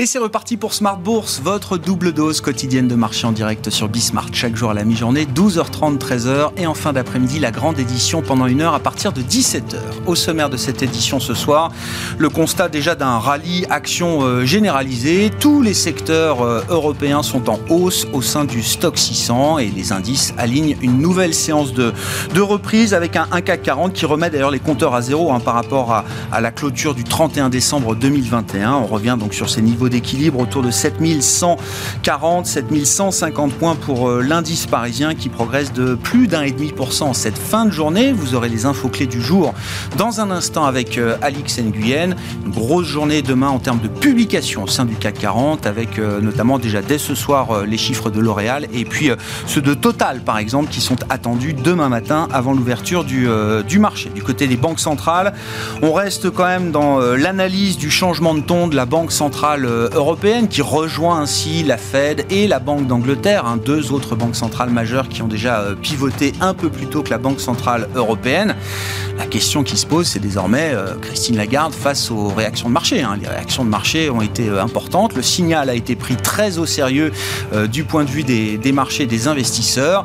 Et c'est reparti pour Smart Bourse, votre double dose quotidienne de marché en direct sur Bismart. Chaque jour à la mi-journée, 12h30, 13h. Et en fin d'après-midi, la grande édition pendant une heure à partir de 17h. Au sommaire de cette édition ce soir, le constat déjà d'un rallye action euh, généralisé. Tous les secteurs euh, européens sont en hausse au sein du stock 600 et les indices alignent une nouvelle séance de, de reprise avec un, CAC 40 qui remet d'ailleurs les compteurs à zéro hein, par rapport à, à la clôture du 31 décembre 2021. On revient donc sur ces niveaux d'équilibre autour de 7140, 7150 points pour euh, l'indice parisien qui progresse de plus d'un et demi pour cent cette fin de journée. Vous aurez les infos clés du jour dans un instant avec euh, Alix Nguyen. Une grosse journée demain en termes de publication au sein du CAC 40 avec euh, notamment déjà dès ce soir les chiffres de L'Oréal et puis ceux de Total par exemple qui sont attendus demain matin avant l'ouverture du, du marché. Du côté des banques centrales, on reste quand même dans l'analyse du changement de ton de la Banque centrale européenne qui rejoint ainsi la Fed et la Banque d'Angleterre, hein, deux autres banques centrales majeures qui ont déjà euh, pivoté un peu plus tôt que la Banque centrale européenne. La question qui se pose, c'est désormais euh, Christine Lagarde face aux réactions de marché. Hein. Les réactions de marché ont été euh, importantes. Le signal a été pris très au sérieux du point de vue des, des marchés, des investisseurs.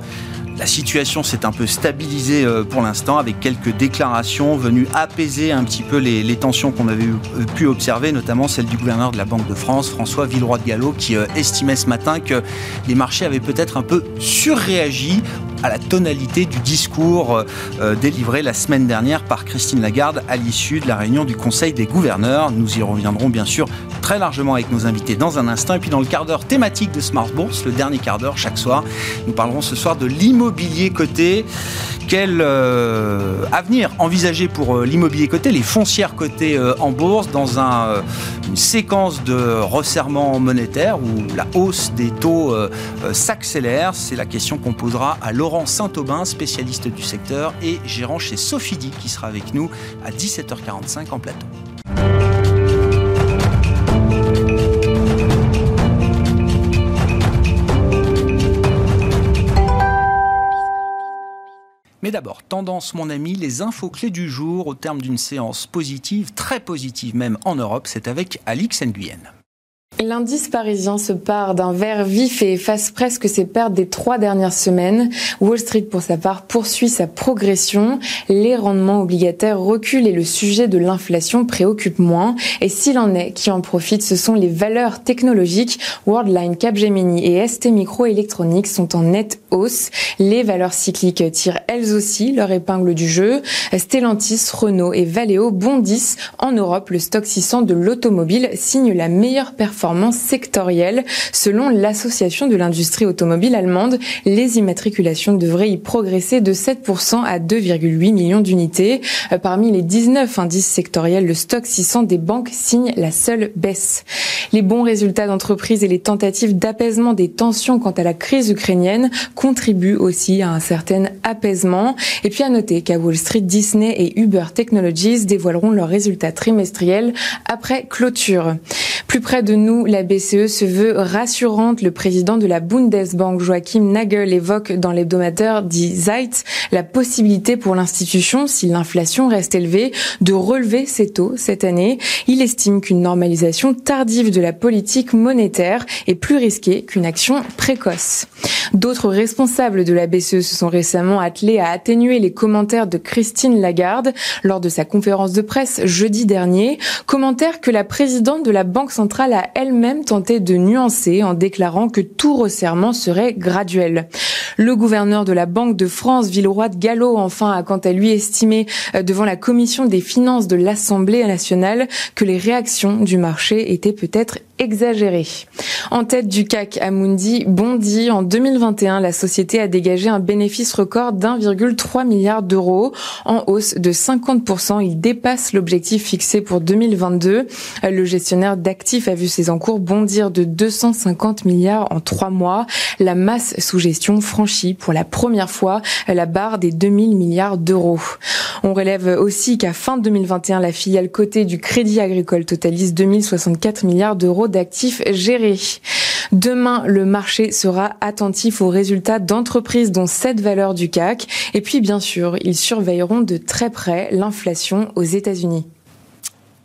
La situation s'est un peu stabilisée euh, pour l'instant avec quelques déclarations venues apaiser un petit peu les, tensions qu'on avait euh, pu observer, notamment celle du gouverneur de la Banque de France, François Villeroy de Gallo, qui euh, estimait ce matin que les marchés avaient peut-être un peu surréagi à la tonalité du discours délivré la semaine dernière par Christine Lagarde à l'issue de la réunion du Conseil des gouverneurs. Nous y reviendrons bien sûr très largement avec nos invités dans un instant. Et puis dans le quart d'heure thématique de Smart Bourse, le dernier quart d'heure chaque soir, nous parlerons ce soir de l'immobilier coté. Quel euh, avenir envisagé pour euh, l'immobilier coté, les foncières cotées euh, en bourse dans un, une séquence de resserrement monétaire où la hausse des taux s'accélère? C'est la question qu'on posera à Laurent Saint-Aubin, spécialiste du secteur et gérant chez Sophidi, qui sera avec nous à 17h45 en plateau. Mais d'abord, tendance mon ami, les infos clés du jour au terme d'une séance positive, très positive même en Europe, c'est avec Alix Nguyen. L'indice parisien se part d'un vert vif et efface presque ses pertes des trois dernières semaines. Wall Street, pour sa part, poursuit sa progression. Les rendements obligataires reculent et le sujet de l'inflation préoccupe moins. Et s'il en est qui en profitent, ce sont les valeurs technologiques. Worldline, Capgemini et ST Microelectronics sont en nette hausse. Les valeurs cycliques tirent elles aussi leur épingle du jeu. Stellantis, Renault et Valeo bondissent. En Europe, le stock 600 de l'automobile signe la meilleure performance performance sectorielle. Selon l'Association de l'industrie automobile allemande, les immatriculations devraient y progresser de 7% à 2,8 millions d'unités. Euh, parmi les 19 indices sectoriels, le stock 600 des banques signe la seule baisse. Les bons résultats d'entreprise et les tentatives d'apaisement des tensions quant à la crise ukrainienne contribuent aussi à un certain apaisement. Et puis à noter qu'à Wall Street, Disney et Uber Technologies dévoileront leurs résultats trimestriels après clôture. Plus près de nous, la BCE se veut rassurante. Le président de la Bundesbank, Joachim Nagel, évoque dans l'hebdomadaire dit Zeit la possibilité pour l'institution, si l'inflation reste élevée, de relever ses taux cette année. Il estime qu'une normalisation tardive de la politique monétaire est plus risquée qu'une action précoce. D'autres responsables de la BCE se sont récemment attelés à atténuer les commentaires de Christine Lagarde lors de sa conférence de presse jeudi dernier. Commentaires que la présidente de la Banque centrale a elle-même tenté de nuancer en déclarant que tout resserrement serait graduel. Le gouverneur de la Banque de France, Villeroy de Gallo, enfin, a quant à lui estimé euh, devant la commission des finances de l'Assemblée nationale que les réactions du marché étaient peut-être exagérées. En tête du CAC, Amundi bondit. En 2021, la société a dégagé un bénéfice record d'1,3 milliard d'euros, en hausse de 50%. Il dépasse l'objectif fixé pour 2022. Le gestionnaire d'actifs a vu ses encours bondir de 250 milliards en trois mois. La masse sous gestion franchit pour la première fois la barre des 2000 milliards d'euros. On relève aussi qu'à fin 2021, la filiale cotée du Crédit Agricole totalise 2064 milliards d'euros d'actifs gérés. Demain, le marché sera attentif aux résultats d'entreprises dont cette valeurs du CAC. Et puis, bien sûr, ils surveilleront de très près l'inflation aux États-Unis.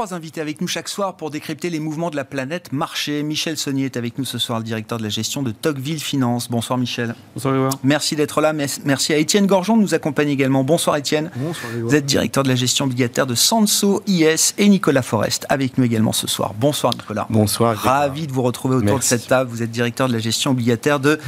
Trois invités avec nous chaque soir pour décrypter les mouvements de la planète marché. Michel Saunier est avec nous ce soir, le directeur de la gestion de Tocqueville Finance. Bonsoir Michel. Bonsoir Grégoire. Merci d'être là. Merci à Étienne Gorgeon de nous accompagner également. Bonsoir Étienne. Bonsoir Vous êtes directeur de la gestion obligataire de Sanso IS et Nicolas Forest avec nous également ce soir. Bonsoir Nicolas. Bonsoir. Ravi de vous retrouver autour de cette table. Vous êtes directeur de la gestion obligataire de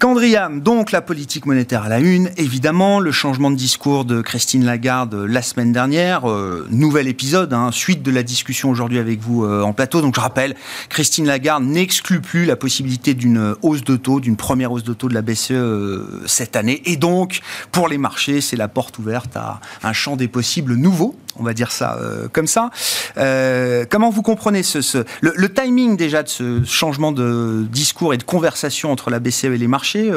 Candriam. Donc la politique monétaire à la une, évidemment, le changement de discours de Christine Lagarde la semaine dernière, euh, nouvel épisode, hein, suite de la discussion aujourd'hui avec vous euh, en plateau. Donc je rappelle, Christine Lagarde n'exclut plus la possibilité d'une hausse de taux, d'une première hausse de taux de la BCE euh, cette année. Et donc, pour les marchés, c'est la porte ouverte à un champ des possibles nouveau on va dire ça euh, comme ça. comment vous comprenez le, timing déjà de ce changement de discours et de conversation entre la BCE et les marchés,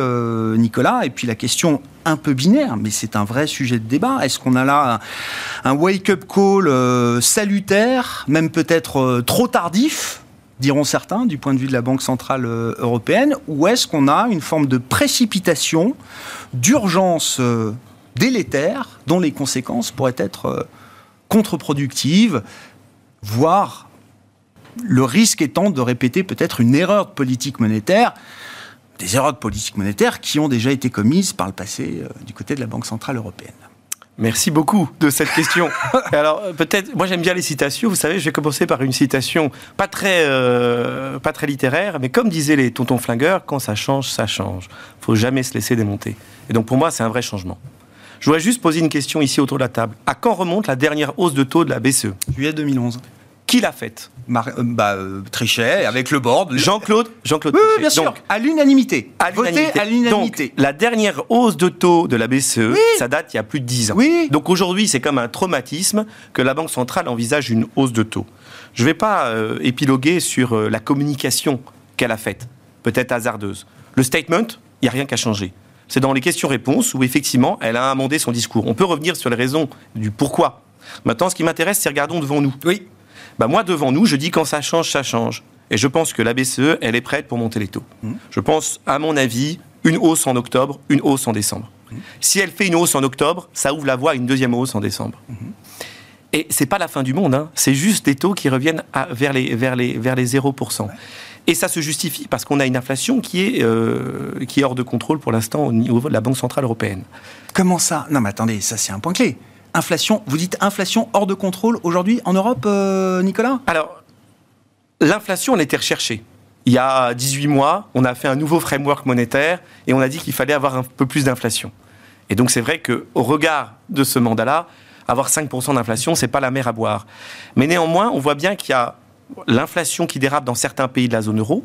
Nicolas? Et puis la question un peu binaire, mais c'est un vrai sujet de débat. Est-ce qu'on a là un, wake-up call euh, salutaire, même peut-être euh, trop tardif diront certains, du point de vue de la Banque Centrale euh, Européenne, ou est-ce qu'on a une forme de précipitation, d'urgence délétère, dont les conséquences pourraient être contre-productives, voire le risque étant de répéter peut-être une erreur de politique monétaire des erreurs de politique monétaire qui ont déjà été commises par le passé euh, du côté de la Banque Centrale Européenne. Merci beaucoup de cette question. Alors peut-être, moi j'aime bien les citations. Vous savez, je vais commencer par une citation pas très, euh, pas très littéraire, mais comme disaient les tontons flingueurs, quand ça change, ça change. Il faut jamais se laisser démonter. Et donc pour moi, c'est un vrai changement. Je voudrais juste poser une question ici autour de la table. À quand remonte la dernière hausse de taux de la BCE Juillet 2011. Qui l'a faite euh, bah, euh, Trichet, avec le board. Jean-Claude Jean-Claude oui, bien sûr, à l'unanimité. À l'unanimité. la dernière hausse de taux de la BCE, ça date il y a plus de 10 ans. Donc aujourd'hui, c'est comme un traumatisme que la Banque centrale envisage une hausse de taux. Je ne vais pas euh, épiloguer sur la communication qu'elle a faite, peut-être hasardeuse. Le statement, il n'y a rien qu'à changer. C'est dans les questions-réponses où effectivement, elle a amendé son discours. On peut revenir sur les raisons du pourquoi. Maintenant, ce qui m'intéresse, c'est regardons devant nous. Oui. Bah, moi, devant nous, je dis quand ça change, ça change. Et je pense que la BCE, elle est prête pour monter les taux. Mmh. Je pense, à mon avis, une hausse en octobre, une hausse en décembre. Mmh. Si elle fait une hausse en octobre, ça ouvre la voie à une deuxième hausse en décembre. Mmh. Et c'est pas la fin du monde, hein. c'est juste des taux qui reviennent vers, les, vers, les, vers les 0%. Et ça se justifie parce qu'on a une inflation qui est, euh, qui est hors de contrôle pour l'instant au niveau de la Banque Centrale Européenne. Comment ça? Non mais attendez, ça c'est un point clé inflation, vous dites inflation hors de contrôle aujourd'hui en Europe, euh, Nicolas? Alors, l'inflation, elle était recherchée. Il y a 18 mois, on a fait un nouveau framework monétaire et on a dit qu'il fallait avoir un peu plus d'inflation. Et donc c'est vrai qu'au regard de ce mandat-là, avoir 5% d'inflation, c'est pas la mer à boire. Mais néanmoins, on voit bien qu'il y a l'inflation qui dérape dans certains pays de la zone euro,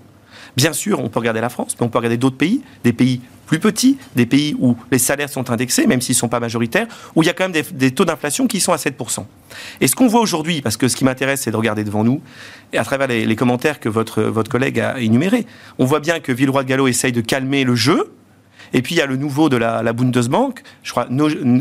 Bien sûr, on peut regarder la France, mais on peut regarder d'autres pays, des pays plus petits, des pays où les salaires sont indexés, même s'ils ne sont pas majoritaires, où il y a quand même des, taux d'inflation qui sont à 7%. Et ce qu'on voit aujourd'hui, parce que ce qui m'intéresse, c'est de regarder devant nous, et à travers les, commentaires que votre, votre collègue a énumérés, on voit bien que Villeroy de Gallo essaye de calmer le jeu, et puis il y a le nouveau de la, la Bundesbank, je crois,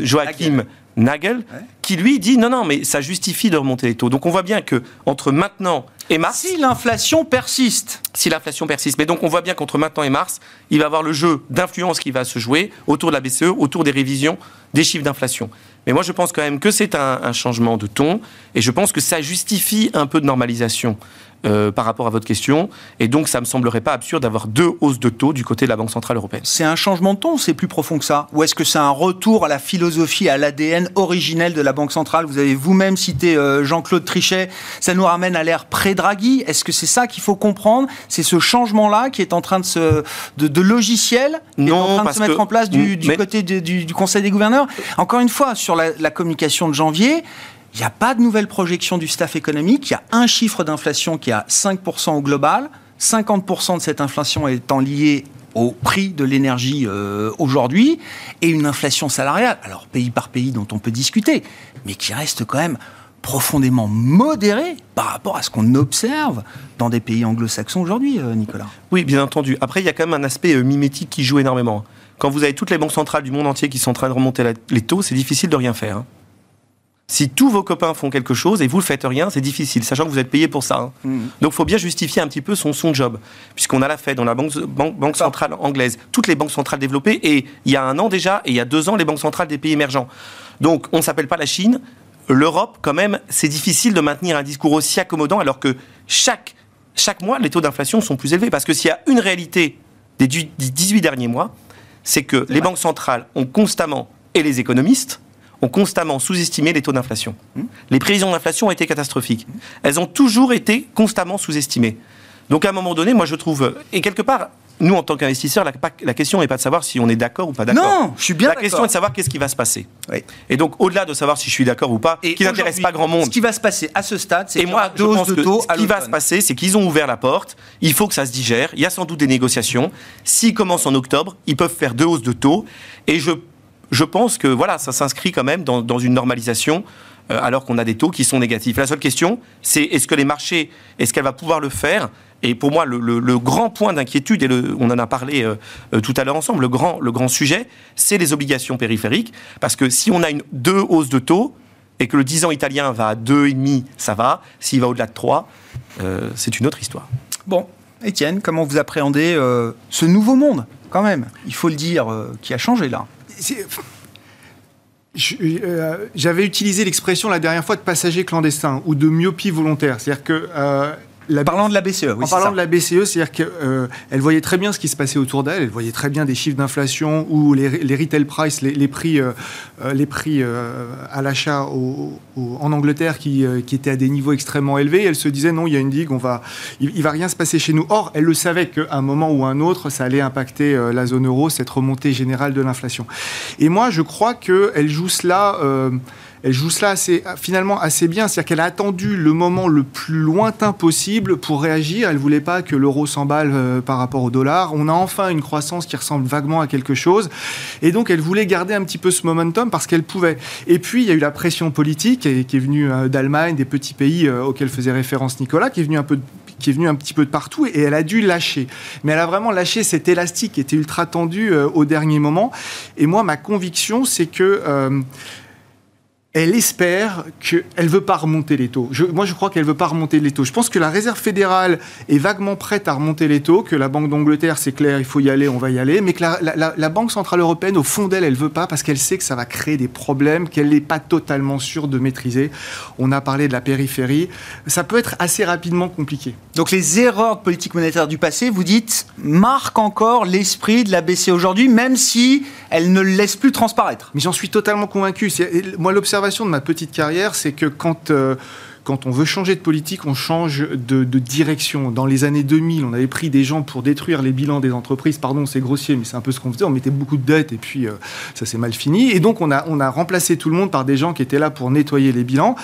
Joachim Nagel, qui lui dit non, non, mais ça justifie de remonter les taux. Donc on voit bien que entre maintenant et mars. Si l'inflation persiste. Si l'inflation persiste. Mais donc on voit bien qu'entre maintenant et mars, il va y avoir le jeu d'influence qui va se jouer autour de la BCE, autour des révisions des chiffres d'inflation. Mais moi je pense quand même que c'est un, un, changement de ton et je pense que ça justifie un peu de normalisation euh, par rapport à votre question. Et donc, ça ne me semblerait pas absurde d'avoir deux hausses de taux du côté de la Banque Centrale Européenne. C'est un changement de ton c'est plus profond que ça? Ou est-ce que c'est un retour à la philosophie, à l'ADN originel de la Banque Centrale? Vous avez vous-même cité euh, Jean-Claude Trichet. Ça nous ramène à l'ère pré-Draghi. Est-ce que c'est ça qu'il faut comprendre? C'est ce changement-là qui est en train de se. de, de logiciel qui est en train de se mettre en place du, côté du, Conseil des gouverneurs Encore une fois, sur la, la communication de janvier, il n'y a pas de nouvelle projection du staff économique. Il y a un chiffre d'inflation qui est à 5% au global. 50% de cette inflation étant liée au prix de l'énergie euh, aujourd'hui et une inflation salariale, alors pays par pays dont on peut discuter, mais qui reste quand même profondément modérée par rapport à ce qu'on observe dans des pays anglo-saxons aujourd'hui, euh, Nicolas. Oui, bien entendu. Après, il y a quand même un aspect euh, mimétique qui joue énormément. Quand vous avez toutes les banques centrales du monde entier qui sont en train de remonter les taux, c'est difficile de rien faire. Si tous vos copains font quelque chose et vous ne faites rien, c'est difficile, sachant que vous êtes payé pour ça. hein. Mmh. Donc il faut bien justifier un petit peu son, son job, puisqu'on a la Fed, on a la banque, banque, banque centrale anglaise, toutes les banques centrales développées, et il y a un an déjà, et il y a deux ans, les banques centrales des pays émergents. Donc on ne s'appelle pas la Chine. L'Europe, quand même, c'est difficile de maintenir un discours aussi accommodant, alors que chaque, chaque mois, les taux d'inflation sont plus élevés. Parce que s'il y a une réalité des 18 derniers mois, c'est que les banques centrales ont constamment, et les économistes, ont constamment sous-estimé les taux d'inflation. Les prévisions d'inflation ont été catastrophiques. Elles ont toujours été constamment sous-estimées. Donc à un moment donné, moi je trouve, et quelque part, nous en tant qu'investisseurs, la, question n'est pas de savoir si on est d'accord ou pas d'accord. Non, je suis bien La question est de savoir qu'est-ce qui va se passer. Oui. Et donc au-delà de savoir si je suis d'accord ou pas, Et qui n'intéresse pas grand monde. Ce qui va se passer à ce stade, c'est moi, je pense de que taux ce qui va se passer, c'est qu'ils ont ouvert la porte. Il faut que ça se digère. Il y a sans doute des négociations. S'ils commencent en octobre, ils peuvent faire deux hausses de taux. Et je, je pense que voilà, ça s'inscrit quand même dans, une normalisation. euh, alors qu'on a des taux qui sont négatifs. La seule question, c'est est-ce que les marchés, est-ce qu'elle va pouvoir le faire? Et pour moi, le, grand point d'inquiétude, et on en a parlé euh, euh, tout à l'heure ensemble, le grand, le grand sujet, c'est les obligations périphériques. Parce que si on a une, deux hausses de taux, et que le 10 ans italien va à 2,5, ça va. S'il va au-delà de 3, euh, c'est une autre histoire. Bon, Étienne, comment vous appréhendez ce nouveau monde, quand même? Il faut le dire, qui a changé là. Euh, J'avais utilisé l'expression la dernière fois de passager clandestin ou de myopie volontaire. C'est-à-dire que euh, la Parlant de la BCE, oui, en parlant ça. de la BCE, c'est-à-dire qu'elle voyait très bien ce qui se passait autour d'elle, elle voyait très bien des chiffres d'inflation ou les, les retail price, les, les prix, euh, euh, les prix euh, à l'achat en Angleterre qui, euh, qui étaient à des niveaux extrêmement élevés. Elle se disait non, il y a une digue, on va, il, il va rien se passer chez nous. Or, elle le savait qu'à un moment ou un autre, ça allait impacter euh, la zone euro, cette remontée générale de l'inflation. Et moi, je crois qu'elle joue cela. Elle joue cela assez, finalement assez bien. C'est-à-dire qu'elle a attendu le moment le plus lointain possible pour réagir. Elle voulait pas que l'euro s'emballe euh, par rapport au dollar. On a enfin une croissance qui ressemble vaguement à quelque chose. Et donc, elle voulait garder un petit peu ce momentum parce qu'elle pouvait. Et puis, il y a eu la pression politique qui est venue euh, d'Allemagne, des petits pays euh, auxquels faisait référence Nicolas, qui est venue un peu qui est venue un petit peu de partout et elle a dû lâcher. Mais elle a vraiment lâché cet élastique qui était ultra tendu au dernier moment. Et moi, ma conviction, c'est que elle espère qu'elle ne veut pas remonter les taux. Je- moi, je crois qu'elle ne veut pas remonter les taux. Je pense que la Réserve fédérale est vaguement prête à remonter les taux, que la Banque d'Angleterre, c'est clair, il faut y aller, on va y aller, mais que la, la- la- la Banque Centrale Européenne, au fond d'elle, elle ne veut pas parce qu'elle sait que ça va créer des problèmes qu'elle n'est pas totalement sûre de maîtriser. On a parlé de la périphérie. Ça peut être assez rapidement compliqué. Donc les erreurs de politique monétaire du passé, vous dites, marquent encore l'esprit de la BCE aujourd'hui, même si elle ne le laisse plus transparaître. Mais j'en suis totalement convaincu. Moi, l'observation de ma petite carrière, c'est que quand, euh, quand on veut changer de politique, on change de, direction. Dans les années 2000, on avait pris des gens pour détruire les bilans des entreprises. Pardon, c'est grossier, mais c'est un peu ce qu'on faisait. On mettait beaucoup de dettes et puis euh, ça s'est mal fini. Et donc, on a, on a remplacé tout le monde par des gens qui étaient là pour nettoyer les bilans.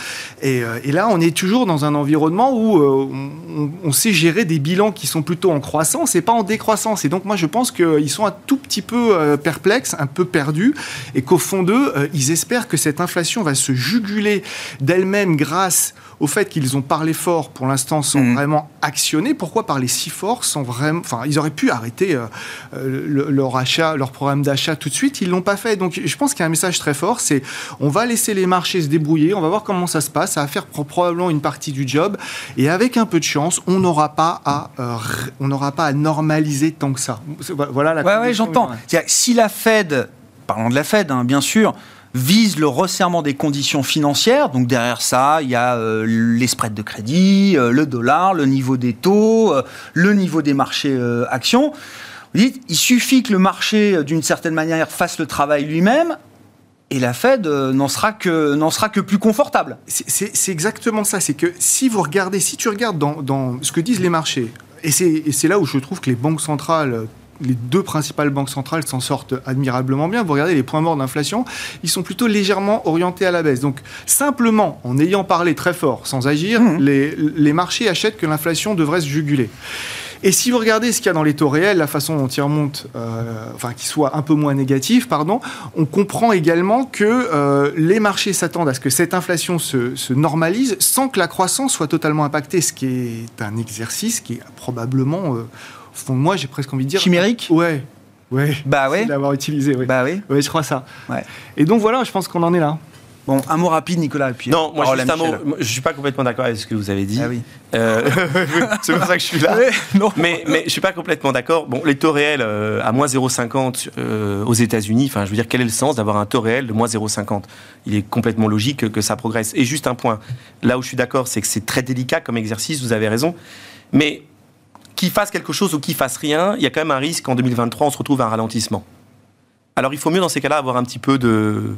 Et, euh, là, on est toujours dans un environnement où euh, on, sait gérer des bilans qui sont plutôt en croissance et pas en décroissance. Et donc, moi, je pense qu'ils sont un tout petit peu perplexes, un peu perdus, et qu'au fond d'eux, ils espèrent que cette inflation va se juguler d'elle-même grâce au fait qu'ils ont parlé fort pour l'instant sans Mhm. vraiment actionner. Pourquoi parler si fort sans vraiment... Enfin, ils auraient pu arrêter euh, euh, le- leur achat, leur programme d'achat tout de suite. Ils l'ont pas fait. Donc, je pense qu'il y a un message très fort. C'est on va laisser les marchés se débrouiller. On va voir comment ça se passe. Ça va faire pro- probablement une partie du job. Et avec un peu de chance, on n'aura pas à, euh, r- on n'aura pas à normaliser tant que ça. Voilà la Ouais, ouais, j'entends. Si la Fed, parlons de la Fed, hein, bien sûr, vise le resserrement des conditions financières, donc derrière ça, il y a euh, les spreads de crédit, euh, le dollar, le niveau des taux, euh, le niveau des marchés euh, actions. Vous dites, il suffit que le marché, d'une certaine manière, fasse le travail lui-même, et la Fed n'en sera que n'en sera que plus confortable. C'est- exactement ça. C'est que si vous regardez, si tu regardes dans, dans ce que disent les marchés, et c'est là où je trouve que les banques centrales, les deux principales banques centrales s'en sortent admirablement bien. Vous regardez les points morts d'inflation, ils sont plutôt légèrement orientés à la baisse. Donc simplement, en ayant parlé très fort, sans agir, Mhm. les, les marchés achètent que l'inflation devrait se juguler. Et si vous regardez ce qu'il y a dans les taux réels, la façon dont ils remontent, euh, enfin qu'ils soient un peu moins négatifs, pardon, on comprend également que euh, les marchés s'attendent à ce que cette inflation se, se normalise sans que la croissance soit totalement impactée, ce qui est un exercice qui est probablement, euh, au fond de moi, j'ai presque envie de dire... Chimérique Ouais, ouais. Bah ouais. L'avoir utilisé, oui. Bah oui. Ouais, je crois ça. Ouais. Et donc voilà, je pense qu'on en est là. Bon, un mot rapide, Nicolas. Et puis non, moi, juste un mot. Je suis pas complètement d'accord avec ce que vous avez dit. Ah oui. Euh, c'est pour ça que je suis là. Ouais, non. Mais, mais je suis pas complètement d'accord. Bon, les taux réels euh, à moins 0,50 euh, aux États-Unis. Enfin, je veux dire, quel est le sens d'avoir un taux réel de moins 0,50 Il est complètement logique que, que ça progresse. Et juste un point. Là où je suis d'accord, c'est que c'est très délicat comme exercice. Vous avez raison. Mais qu'il fasse quelque chose ou qu'il fasse rien, il y a quand même un risque qu'en 2023 on se retrouve à un ralentissement. Alors il faut mieux dans ces cas-là avoir un petit peu de,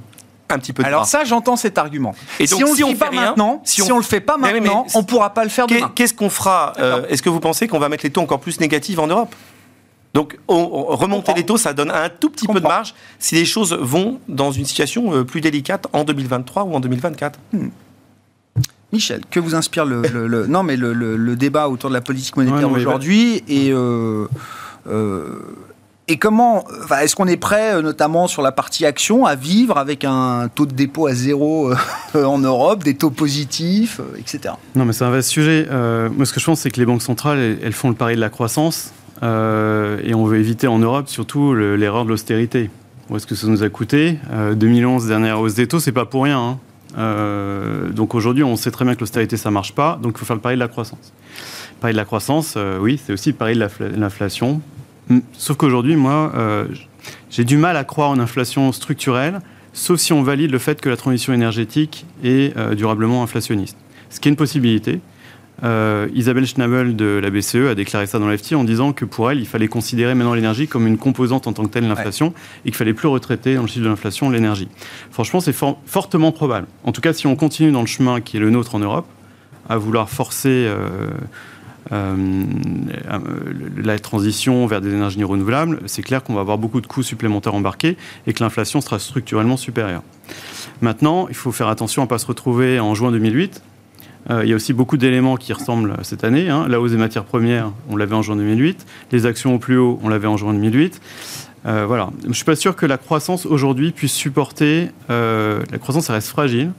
un petit peu de Alors ça, j'entends cet argument. Et si donc, on si le on fait fait pas rien, maintenant, si si, on- on le fait pas Mais oui, mais maintenant, on pourra pas le faire demain. Qu'est-ce qu'on fera euh. Est-ce que vous pensez qu'on va mettre les taux encore plus négatifs en Europe? Donc, on- on- remonter comprends. les taux, ça donne un tout petit peu de marge si les choses vont dans une situation euh, plus délicate en 2023 ou en 2024. Michel, que vous inspire le, le- le- non mais le, débat autour de la politique monétaire Ouais, mais aujourd'hui et euh, euh, et comment enfin, est-ce qu'on est prêt euh, notamment sur la partie action à vivre avec un taux de dépôt à zéro en Europe, des taux positifs, etc. Non, mais c'est un vaste sujet. Euh, moi, ce que je pense, c'est que les banques centrales, elles, font le pari de la croissance. et on veut éviter en Europe, surtout, le- l'erreur de l'austérité. Où est-ce que ça nous a coûté? Euh, 2011, dernière hausse des taux, c'est pas pour rien. hein. Euh, donc aujourd'hui, on sait très bien que l'austérité, ça marche pas. Donc il faut faire le pari de la croissance. Pari de la croissance, euh, oui, c'est aussi le pari de l'infla- l'inflation. Mm. Sauf qu'aujourd'hui, moi, euh, j'ai du mal à croire en inflation structurelle, sauf si on valide le fait que la transition énergétique est durablement inflationniste. Ce qui est une possibilité. Euh, Isabelle Schnabel de la BCE a déclaré ça dans l'FT en disant que pour elle, il fallait considérer maintenant l'énergie comme une composante en tant que telle de l'inflation et qu'il fallait plus retraiter dans le chiffre de l'inflation l'énergie. Franchement, c'est for- fortement probable. En tout cas, si on continue dans le chemin qui est le nôtre en Europe, à vouloir forcer euh, euh, la transition vers des énergies renouvelables, c'est clair qu'on va avoir beaucoup de coûts supplémentaires embarqués et que l'inflation sera structurellement supérieure. Maintenant, il faut faire attention à ne pas se retrouver en juin 2008. Euh, il y a aussi beaucoup d'éléments qui ressemblent cette année. hein. La hausse des matières premières, on l'avait en juin 2008. Les actions au plus haut, on l'avait en juin 2008. Euh, voilà. Je ne suis pas sûr que la croissance aujourd'hui puisse supporter. euh, la croissance, ça reste fragile.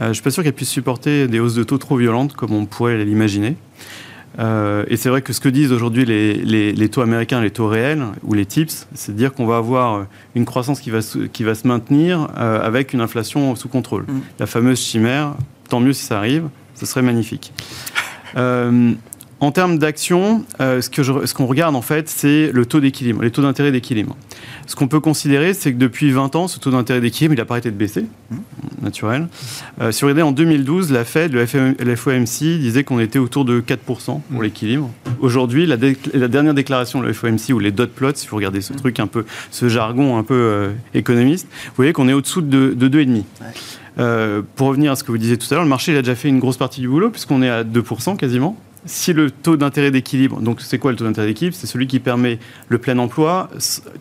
Euh, je ne suis pas sûr qu'elle puisse supporter des hausses de taux trop violentes comme on pourrait l'imaginer. Et c'est vrai que ce que disent aujourd'hui les, les- les taux américains, les taux réels ou les TIPS, c'est de dire qu'on va avoir une croissance qui va se, qui va se maintenir avec une inflation sous contrôle. Mm. La fameuse chimère, tant mieux si ça arrive, ce serait magnifique. Euh, en termes d'action, euh, ce qu'on regarde en fait, c'est le taux d'équilibre, les taux d'intérêt d'équilibre. Ce qu'on peut considérer, c'est que depuis 20 ans, ce taux d'intérêt d'équilibre, il n'a pas arrêté de baisser, naturel. Euh, si vous regardez en 2012, la Fed, le, FOMC disait qu'on était autour de 4% pour l'équilibre. Aujourd'hui, la, dé- la dernière déclaration de le FOMC, ou les dot plots, si vous regardez ce truc un peu, ce jargon un peu euh, économiste, vous voyez qu'on est au-dessous de, de 2,5%. Euh, pour revenir à ce que vous disiez tout à l'heure, le marché il a déjà fait une grosse partie du boulot, puisqu'on est à 2% quasiment. Si le taux d'intérêt d'équilibre, donc c'est quoi le taux d'intérêt d'équilibre? C'est celui qui permet le plein emploi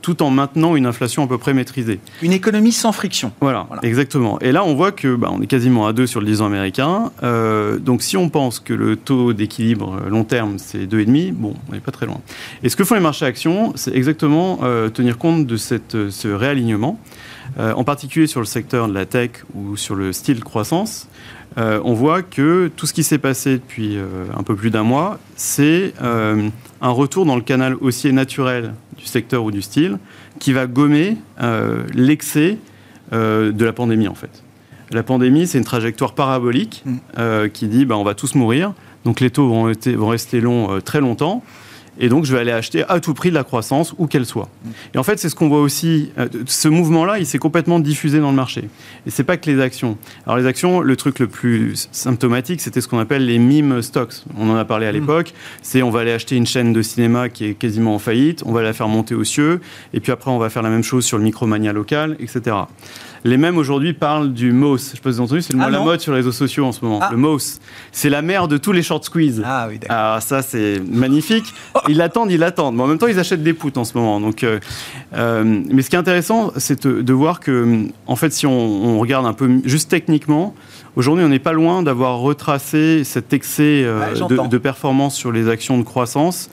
tout en maintenant une inflation à peu près maîtrisée. Une économie sans friction. Voilà, Voilà. exactement. Et là, on voit que bah, on est quasiment à 2 sur le 10 ans américain. Euh, donc, si on pense que le taux d'équilibre euh, long terme, c'est 2,5, bon, on n'est pas très loin. Et ce que font les marchés actions, c'est exactement euh, tenir compte de cette, ce réalignement, euh, en particulier sur le secteur de la tech ou sur le style croissance. Euh, on voit que tout ce qui s'est passé depuis euh, un peu plus d'un mois, c'est un retour dans le canal haussier naturel du secteur ou du style qui va gommer l'excès de la pandémie en fait. La pandémie, c'est une trajectoire parabolique Mm. qui dit bah, on va tous mourir, donc les taux vont, rester longs très longtemps, et donc je vais aller acheter à tout prix de la croissance, où qu'elle soit. Et en fait, c'est ce qu'on voit aussi. euh, ce mouvement-là, il s'est complètement diffusé dans le marché. Et c'est pas que les actions. Alors les actions, le truc le plus symptomatique, c'était ce qu'on appelle les meme stocks. On en a parlé à l'époque. C'est on va aller acheter une chaîne de cinéma qui est quasiment en faillite, on va la faire monter aux cieux, et puis après on va faire la même chose sur le micromania local, etc. Les mêmes aujourd'hui parlent du MOS. Je sais pas si vous avez entendu, c'est le mot Ah la mode sur les réseaux sociaux en ce moment. Ah. Le MOS. C'est la mère de tous les short squeeze. Ah oui, d'accord. Alors ça, c'est magnifique. Ils l'attendent, ils l'attendent. Mais en même temps, ils achètent des poutres en ce moment. Donc, euh, euh, mais ce qui est intéressant, c'est de, de voir que, en fait, si on, on regarde un peu juste techniquement, aujourd'hui, on n'est pas loin d'avoir retracé cet excès euh, Ouais, j'entends. de, de performance sur les actions de croissance.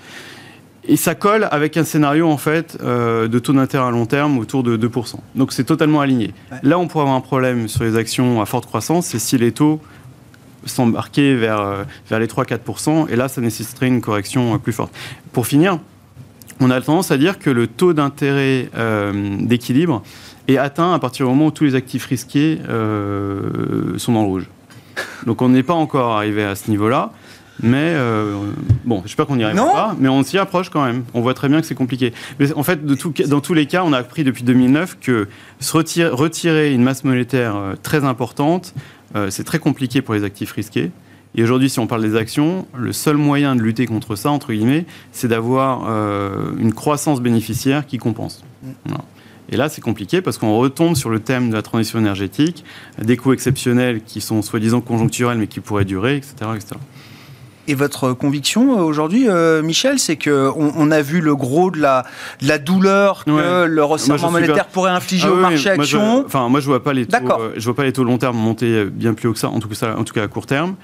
Et ça colle avec un scénario en fait euh, de taux d'intérêt à long terme autour de 2%. Donc c'est totalement aligné. Ouais. Là, on pourrait avoir un problème sur les actions à forte croissance, c'est si les taux s'embarquaient vers, euh, vers les 3-4%, et là, ça nécessiterait une correction euh, plus forte. Pour finir, on a tendance à dire que le taux d'intérêt euh, d'équilibre est atteint à partir du moment où tous les actifs risqués euh, sont dans le rouge. Donc on n'est pas encore arrivé à ce niveau-là. Mais euh, bon, j'espère qu'on n'y arrivera pas, mais on s'y approche quand même. On voit très bien que c'est compliqué. Mais en fait, de tout, dans tous les cas, on a appris depuis 2009 que se retirer, retirer une masse monétaire euh, très importante, euh, c'est très compliqué pour les actifs risqués. Et aujourd'hui, si on parle des actions, le seul moyen de lutter contre ça, entre guillemets, c'est d'avoir euh, une croissance bénéficiaire qui compense. Voilà. Et là, c'est compliqué parce qu'on retombe sur le thème de la transition énergétique, des coûts exceptionnels qui sont soi-disant conjoncturels mais qui pourraient durer, etc. etc. Et votre conviction euh, aujourd'hui, euh, Michel, c'est que on, a vu le gros de la, de la douleur que le resserrement monétaire pourrait infliger ah au marché action. Enfin, moi, je vois pas les taux. Euh, je vois pas les taux long terme monter bien plus haut que ça. En tout cas, en tout cas à court terme.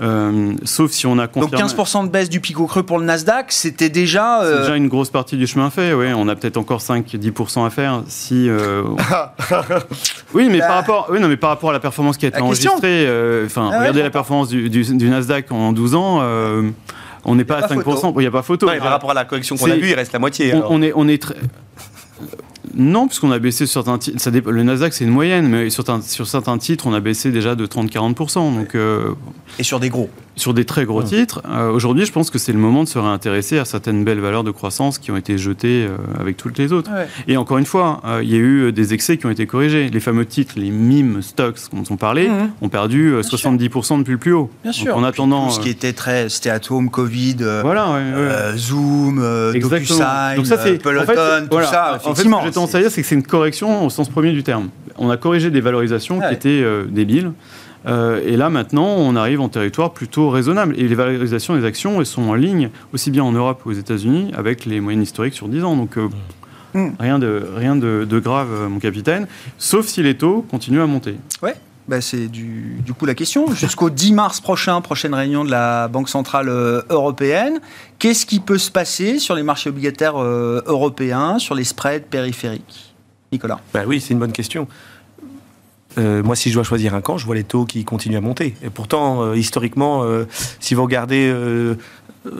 Euh, sauf si on a confirmé... Donc 15% de baisse du pic au creux pour le Nasdaq, c'était déjà... Euh... déjà une grosse partie du chemin fait, oui. On a peut-être encore 5-10% à faire si... Euh... oui, mais par bah. rapport, oui, non, mais par rapport à la performance qui a été enregistrée, euh, enfin, ah regardez la performance du, du, du, Nasdaq en 12 ans euh, on n'est pas à 5%. Il n'y a pas photo. Non, par rapport à la correction qu'on a vue, il reste la moitié. On, on, est, on est très non, puisqu'on a baissé sur certains titres. Le Nasdaq, c'est une moyenne, mais sur, sur, certains titres, on a baissé déjà de 30-40%. Donc, euh, Et sur des gros Sur des très gros titres. Euh, aujourd'hui, je pense que c'est le moment de se réintéresser à certaines belles valeurs de croissance qui ont été jetées euh, avec toutes les autres. Et encore une fois, il y a eu des excès qui ont été corrigés. Les fameux titres, les meme stocks dont on parlait, mmh. ont perdu 70% depuis le plus haut. Bien sûr. En attendant. Tout ce qui était très. C'était Atom, Covid, voilà, Zoom, DocuSign, Donc ça, Peloton, tout ça. Effectivement tendance à dire, c'est que c'est une correction au sens premier du terme. On a corrigé des valorisations qui étaient euh, débiles. Euh, et là, maintenant, on arrive en territoire plutôt raisonnable. Et les valorisations des actions, elles sont en ligne, aussi bien en Europe qu'aux États-Unis, avec les moyennes historiques sur 10 ans. Donc, euh, mm. rien, de, rien de, grave, mon capitaine, sauf si les taux continuent à monter. Ouais. Bah c'est du, du, coup la question. Jusqu'au 10 mars prochain, prochaine réunion de la Banque Centrale Européenne, qu'est-ce qui peut se passer sur les marchés obligataires européens, sur les spreads périphériques? Nicolas bah Oui, c'est une bonne question. Euh, moi, si je dois choisir un camp, je vois les taux qui continuent à monter. Et pourtant, euh, historiquement, euh, si vous regardez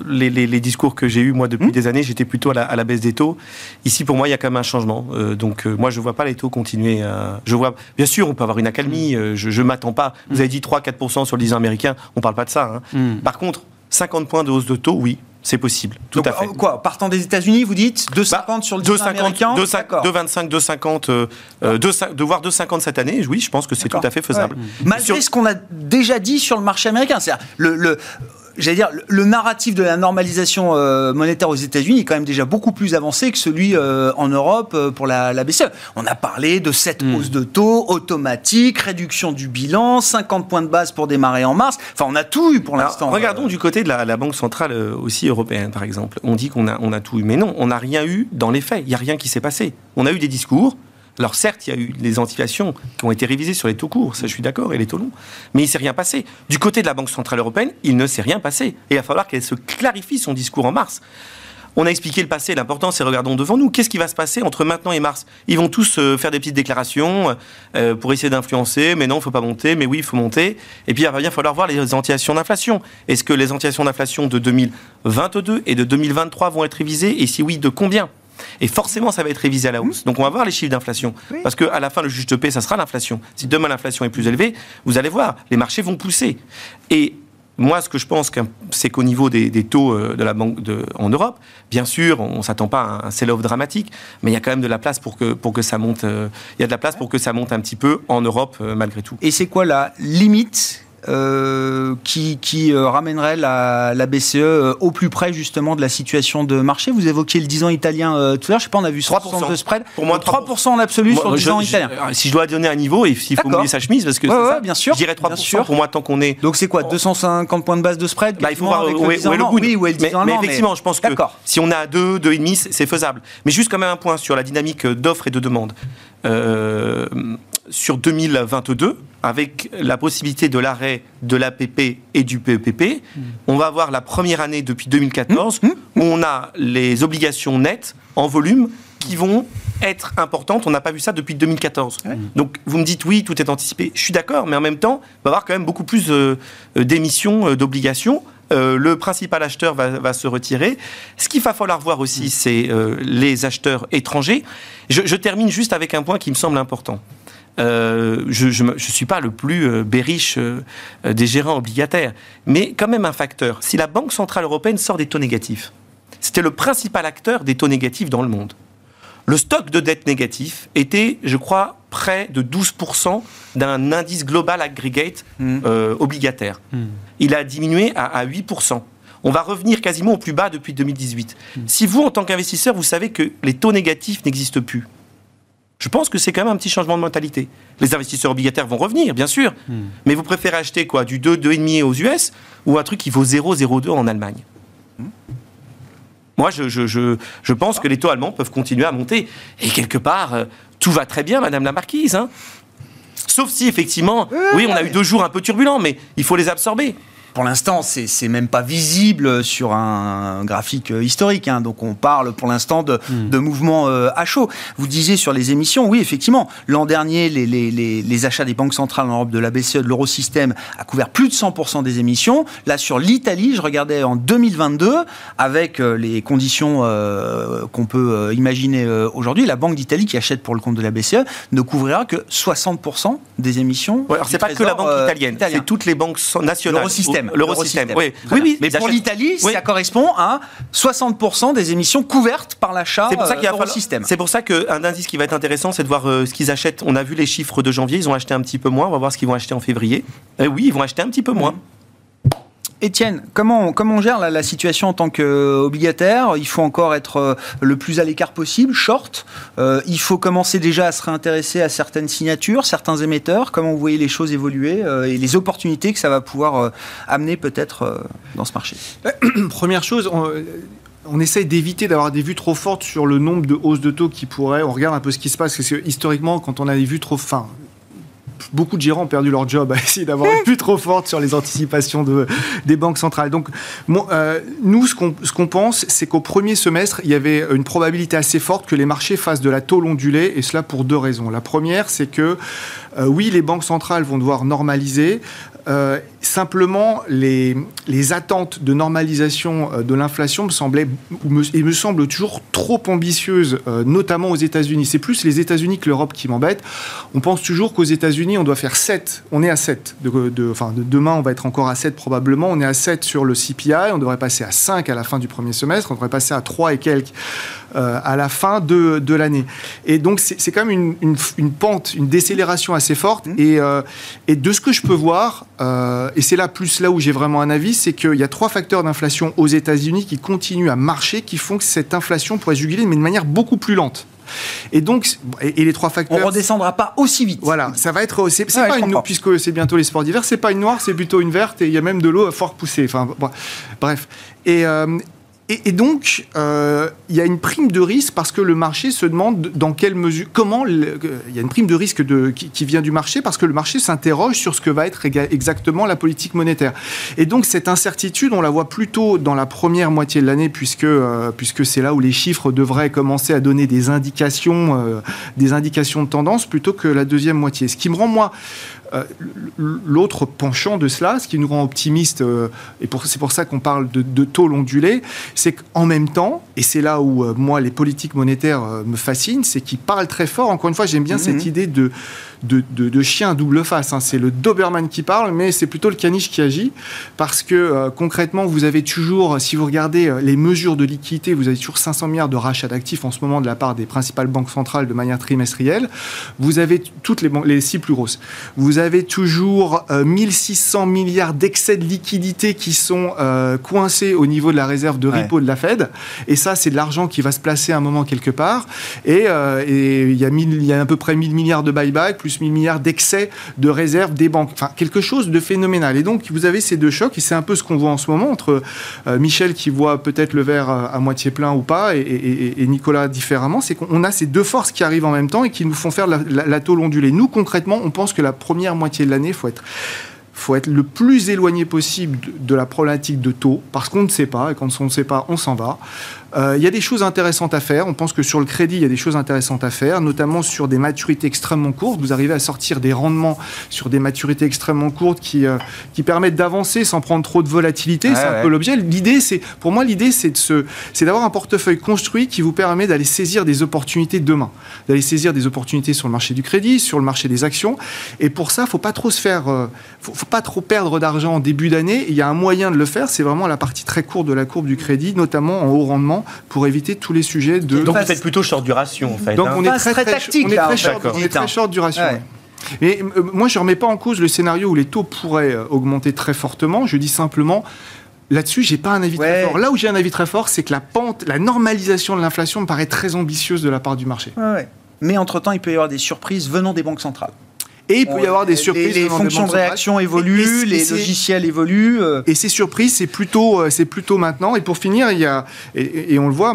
les, les, discours que j'ai eus, moi, depuis hmm. des années, j'étais plutôt à la, à la, baisse des taux. Ici, pour moi, il y a quand même un changement. donc, moi, je ne vois pas les taux continuer à... Je vois... Bien sûr, on peut avoir une accalmie. Hmm. je ne m'attends pas. Vous avez dit 3-4% sur le 10 ans américain. On ne parle pas de ça. Hein. Par contre, 50 points de hausse de taux, oui, c'est possible, tout à fait. Euh, quoi Partant des États-Unis, vous dites 2,50 bah, sur le 2,50 américain 2,25, 2,50, euh, euh de voir 2,50 cette année, oui, je pense que c'est tout à fait faisable. Malgré ce qu'on a déjà dit sur le marché américain, c'est-à-dire le, le j'allais dire, le narratif de la normalisation euh, monétaire aux États-Unis est quand même déjà beaucoup plus avancé que celui euh, en Europe euh, pour la, la, BCE. On a parlé de cette hmm. hausse de taux automatique, réduction du bilan, 50 points de base pour démarrer en mars. Enfin, on a tout eu pour l'instant. Regardons du côté de la, la Banque centrale aussi européenne, par exemple. On dit qu'on a, on a tout eu, mais non, on n'a rien eu dans les faits. Il n'y a rien qui s'est passé. On a eu des discours. Alors certes, il y a eu les anticipations qui ont été révisées sur les taux courts, ça je suis d'accord, et les taux longs, mais il ne s'est rien passé. Du côté de la Banque Centrale Européenne, il ne s'est rien passé. Et il va falloir qu'elle se clarifie son discours en mars. On a expliqué le passé, l'important c'est regardons devant nous. Qu'est-ce qui va se passer entre maintenant et mars? Ils vont tous euh, faire des petites déclarations euh, pour essayer d'influencer, mais non, il ne faut pas monter, mais oui, il faut monter. Et puis il va bien falloir voir les anticipations d'inflation. Est-ce que les anticipations d'inflation de 2022 et de 2023 vont être révisées? Et si oui, de combien? Et forcément, ça va être révisé à la hausse. Donc, on va voir les chiffres d'inflation. Parce qu'à la fin, le juge de paix, ça sera l'inflation. Si demain l'inflation est plus élevée, vous allez voir, les marchés vont pousser. Et moi, ce que je pense, c'est qu'au niveau des, taux euh, de la banque en Europe, bien sûr, on ne s'attend pas à un sell-off dramatique, mais il y a quand même de la place pour que, pour que ça monte. Euh, il y a de la place pour que ça monte un petit peu en Europe, euh, malgré tout. Et c'est quoi la limite euh, qui, qui euh, ramènerait la, la BCE euh, au plus près justement de la situation de marché. Vous évoquiez le 10 ans italien tout à l'heure, je sais pas, on a vu 3% de spread. Pour moi, 3%, en absolu sur le 10 ans italien. si je dois donner un niveau, et s'il faut mouiller sa chemise, parce que ouais, ouais, bien sûr, je dirais 3% sûr. pour moi tant qu'on est. Donc c'est quoi 250 points de base de spread bah, Il faut voir où, est, le Oui, où est le 10 mais, mais effectivement, je pense que si on a 2, 2,5, c'est faisable. Mais juste quand même un point sur la dynamique d'offres et de demande. Euh, sur 2022, avec la possibilité de l'arrêt de l'APP et du PEPP, mmh. on va avoir la première année depuis 2014 mmh. mmh. où on a les obligations nettes en volume qui vont être importantes. On n'a pas vu ça depuis 2014. Donc vous me dites oui, tout est anticipé. Je suis d'accord, mais en même temps, on va avoir quand même beaucoup plus euh, d'émissions euh, d'obligations euh, le principal acheteur va, se retirer. Ce qu'il va falloir voir aussi, c'est euh, les acheteurs étrangers. Je, termine juste avec un point qui me semble important. Je ne suis pas le plus bériche des gérants obligataires, mais quand même un facteur. Si la Banque Centrale Européenne sort des taux négatifs, c'était le principal acteur des taux négatifs dans le monde. Le stock de dette négatif était, je crois, près de 12% d'un indice global aggregate hmm. euh, obligataire. Hmm. Il a diminué à, 8%. On va revenir quasiment au plus bas depuis 2018. Hmm. Si vous, en tant qu'investisseur, vous savez que les taux négatifs n'existent plus, je pense que c'est quand même un petit changement de mentalité. Les investisseurs obligataires vont revenir, bien sûr, mais vous préférez acheter quoi Du 2, 2,5 aux US ou un truc qui vaut 0, 0,2 en Allemagne? Moi, je, je, pense que les taux allemands peuvent continuer à monter. Et quelque part, euh, tout va très bien, Madame la Marquise. Hein. Sauf si, effectivement, oui, on a eu deux jours un peu turbulents, mais il faut les absorber pour l'instant, c'est même pas visible sur un graphique euh, historique. Hein. donc on parle pour l'instant de, hmm. de mouvements euh, à chaud. Vous disiez sur les émissions, oui, effectivement, l'an dernier, les, les, les, achats des banques centrales en Europe de la BCE, de l'eurosystème, a couvert plus de 100% des émissions. Là, sur l'Italie, je regardais en 2022, avec euh, les conditions qu'on peut imaginer aujourd'hui, la Banque d'Italie qui achète pour le compte de la BCE ne couvrira que 60% des émissions. alors c'est pas que la Banque italienne, c'est toutes les banques nationales. L'eurosystème. L'eurosystème. Oui. oui, Mais pour l'Italie, ça correspond à 60% des émissions couvertes par l'achat C'est pour ça qu'il euh, C'est pour ça qu'un indice qui va être intéressant, c'est de voir euh, ce qu'ils achètent. On a vu les chiffres de janvier, ils ont acheté un petit peu moins. On va voir ce qu'ils vont acheter en février. Eh oui, ils vont acheter un petit peu moins. Étienne, comment, on gère la, situation en tant qu'obligataire? Il faut encore être euh, le plus à l'écart possible, short. Euh, il faut commencer déjà à se réintéresser à certaines signatures, certains émetteurs. Comment vous voyez les choses évoluer euh, et les opportunités que ça va pouvoir amener peut-être dans ce marché? Première chose, on, essaye d'éviter d'avoir des vues trop fortes sur le nombre de hausses de taux qui pourraient. On regarde un peu ce qui se passe, parce que historiquement, quand on a des vues trop, fin, beaucoup de gérants ont perdu leur job à essayer d'avoir une vue trop forte sur les anticipations de, des banques centrales. Donc, euh, nous, ce qu'on pense, c'est qu'au premier semestre, il y avait une probabilité assez forte que les marchés fassent de la taux ondulée, et cela pour deux raisons. La première, c'est que euh, oui, les banques centrales vont devoir normaliser. Euh, simplement, les, les, attentes de normalisation euh, de l'inflation me semblaient, et me semblent toujours trop ambitieuses, notamment aux États-Unis. C'est plus les États-Unis que l'Europe qui m'embête. On pense toujours qu'aux États-Unis, on doit faire 7. On est à 7. De, enfin, demain, on va être encore à 7 probablement. On est à 7 sur le CPI. On devrait passer à 5 à la fin du premier semestre. On devrait passer à 3 et quelques à la fin de, de l'année. Et donc, c'est quand même une, une, une, pente, une décélération assez forte. Mmh. Et, euh, et, de ce que je peux voir, euh, et c'est là plus là où j'ai vraiment un avis, c'est qu'il y a trois facteurs d'inflation aux États-Unis qui continuent à marcher, qui font que cette inflation pourrait juguler, mais de manière beaucoup plus lente. Et donc, et, les trois facteurs. On redescendra pas aussi vite. Voilà, ça va être. C'est pas une, puisque c'est bientôt les sports d'hiver, c'est pas une noire, c'est plutôt une verte, et il y a même de l'eau à fort pousser. Enfin, bref. Et, euh, et, donc, euh, il y a une prime de risque parce que le marché se demande dans quelle mesure, comment. il y a une prime de risque qui, vient du marché parce que le marché s'interroge sur ce que va être exactement la politique monétaire. Et donc, cette incertitude, on la voit plutôt dans la première moitié de l'année puisque, euh, puisque c'est là où les chiffres devraient commencer à donner des indications, euh, des indications de tendance plutôt que la deuxième moitié. Ce qui me rend, moi, euh, l'autre penchant de cela, ce qui nous rend optimistes, euh, et c'est pour ça qu'on parle de, taux ondulés, c'est qu'en même temps, et c'est là où euh, moi les politiques monétaires me fascinent, c'est qu'ils parlent très fort. Encore une fois, j'aime bien cette mhm. idée de de, de, chien à double face. Hein. C'est le Doberman qui parle, mais c'est plutôt le caniche qui agit. Parce que euh, concrètement, vous avez toujours, si vous regardez euh, les mesures de liquidité, vous avez toujours 500 milliards de rachats d'actifs en ce moment de la part des principales banques centrales de manière trimestrielle. Vous avez toutes les, les six plus grosses. Vous avez toujours 1600 euh, milliards d'excès de liquidité qui sont coincés au niveau de la réserve de repo de la Fed. Et ça, c'est de l'argent qui va se placer à un moment quelque part. Et il y, a y a à peu près 1000 milliards de buyback, plus 1000 milliards d'excès de réserves des banques. Enfin, quelque chose de phénoménal. Et donc, vous avez ces deux chocs, et c'est un peu ce qu'on voit en ce moment entre euh, Michel qui voit peut-être le verre à, moitié plein ou pas, et, Nicolas différemment. C'est qu'on a ces deux forces qui arrivent en même temps et qui nous font faire la, la, tôle ondulée. Nous, concrètement, on pense que la première moitié de l'année, il faut être le plus éloigné possible de, la problématique de taux, parce qu'on ne sait pas, et quand on ne sait pas, on s'en va. Euh, il y a des choses intéressantes à faire. On pense que sur le crédit, il y a des choses intéressantes à faire, notamment sur des maturités extrêmement courtes. Vous arrivez à sortir des rendements sur des maturités extrêmement courtes qui, euh, qui permettent d'avancer sans prendre trop de volatilité. C'est un peu l'objet. L'idée, c'est, pour moi, l'idée, c'est de se, c'est d'avoir un portefeuille construit qui vous permet d'aller saisir des opportunités demain, d'aller saisir des opportunités sur le marché du crédit, sur le marché des actions. Et pour ça, faut pas trop se faire, euh, faut, faut pas trop perdre d'argent en début d'année. Il y a un moyen de le faire, c'est vraiment la partie très courte de la courbe du crédit, notamment en haut rendement, pour éviter tous les sujets de. Donc vous êtes plutôt short duration en fait. Donc hein. on est très, tactique, on est très short, on est très short duration. Ouais. Mais euh, moi, je ne remets pas en cause le scénario où les taux pourraient euh, augmenter très fortement. Je dis simplement, là-dessus, j'ai pas un avis Ouais. très fort. Là où j'ai un avis très fort, c'est que la pente, la normalisation de l'inflation me paraît très ambitieuse de la part du marché. Ouais, ouais. Mais entre-temps, il peut y avoir des surprises venant des banques centrales. Et il peut y avoir des surprises. Les, fonctions de réaction évoluent, et- et les logiciels évoluent. euh, Et ces surprises, c'est plutôt, euh, c'est plutôt maintenant. Et pour finir, il y a, et, et on le voit,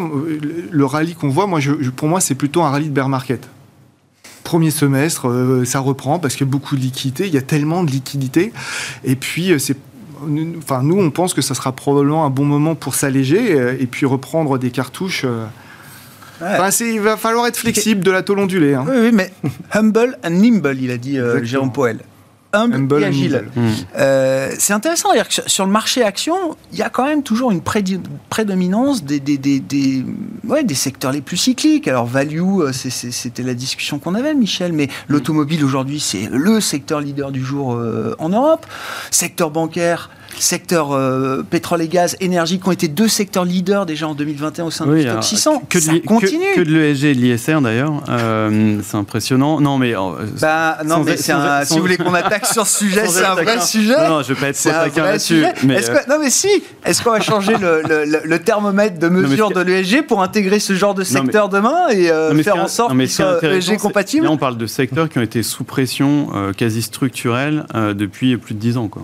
le- rallye qu'on voit, moi, je, pour moi, c'est plutôt un rallye de bear market. Premier semestre, euh, ça reprend parce qu'il y a beaucoup de liquidités. Il y a tellement de liquidités. Et puis, c'est Enfin, nous, on pense que ça sera probablement un bon moment pour s'alléger et puis reprendre des cartouches. Ouais. Enfin, c'est- il va falloir être flexible de la tôle ondulée. hein. Oui, oui, mais humble and nimble, il a dit euh. Jérôme Poel. Humble, Humble et and agile. Hmm. Euh, c'est intéressant, c'est-à-dire que sur- le marché action, il y a quand même toujours une prédominance des, des, des, des- ouais, des secteurs les plus cycliques. Alors, value, euh, c'était la discussion qu'on avait, Michel, mais l'automobile aujourd'hui, c'est le secteur leader du jour euh, en Europe. Secteur bancaire, secteur euh, pétrole et gaz, énergie, qui ont été deux secteurs leaders déjà en 2021 au sein du Oui, stock alors, 600. que de Ça l'I- que- continue. Que, de l'ESG et de l'ISR d'ailleurs. Euh, c'est impressionnant. Non, mais. euh, Bah, non, sans mais sans un- être- si vous voulez qu'on attaque sur ce sujet, sans c'est un vrai sujet. Non, non, je vais pas être trop taquin là-dessus. euh, non, mais si. Est-ce qu'on va changer le, le- le- thermomètre de mesure ce de l'ESG pour intégrer ce genre de Non, mais- secteur demain et euh, Non, faire en sorte non, mais qu'il ce qui est soit intéressant, ESG c'est- compatible Là, on parle de secteurs qui ont été sous pression euh, quasi structurelle depuis plus de 10 ans. Quoi.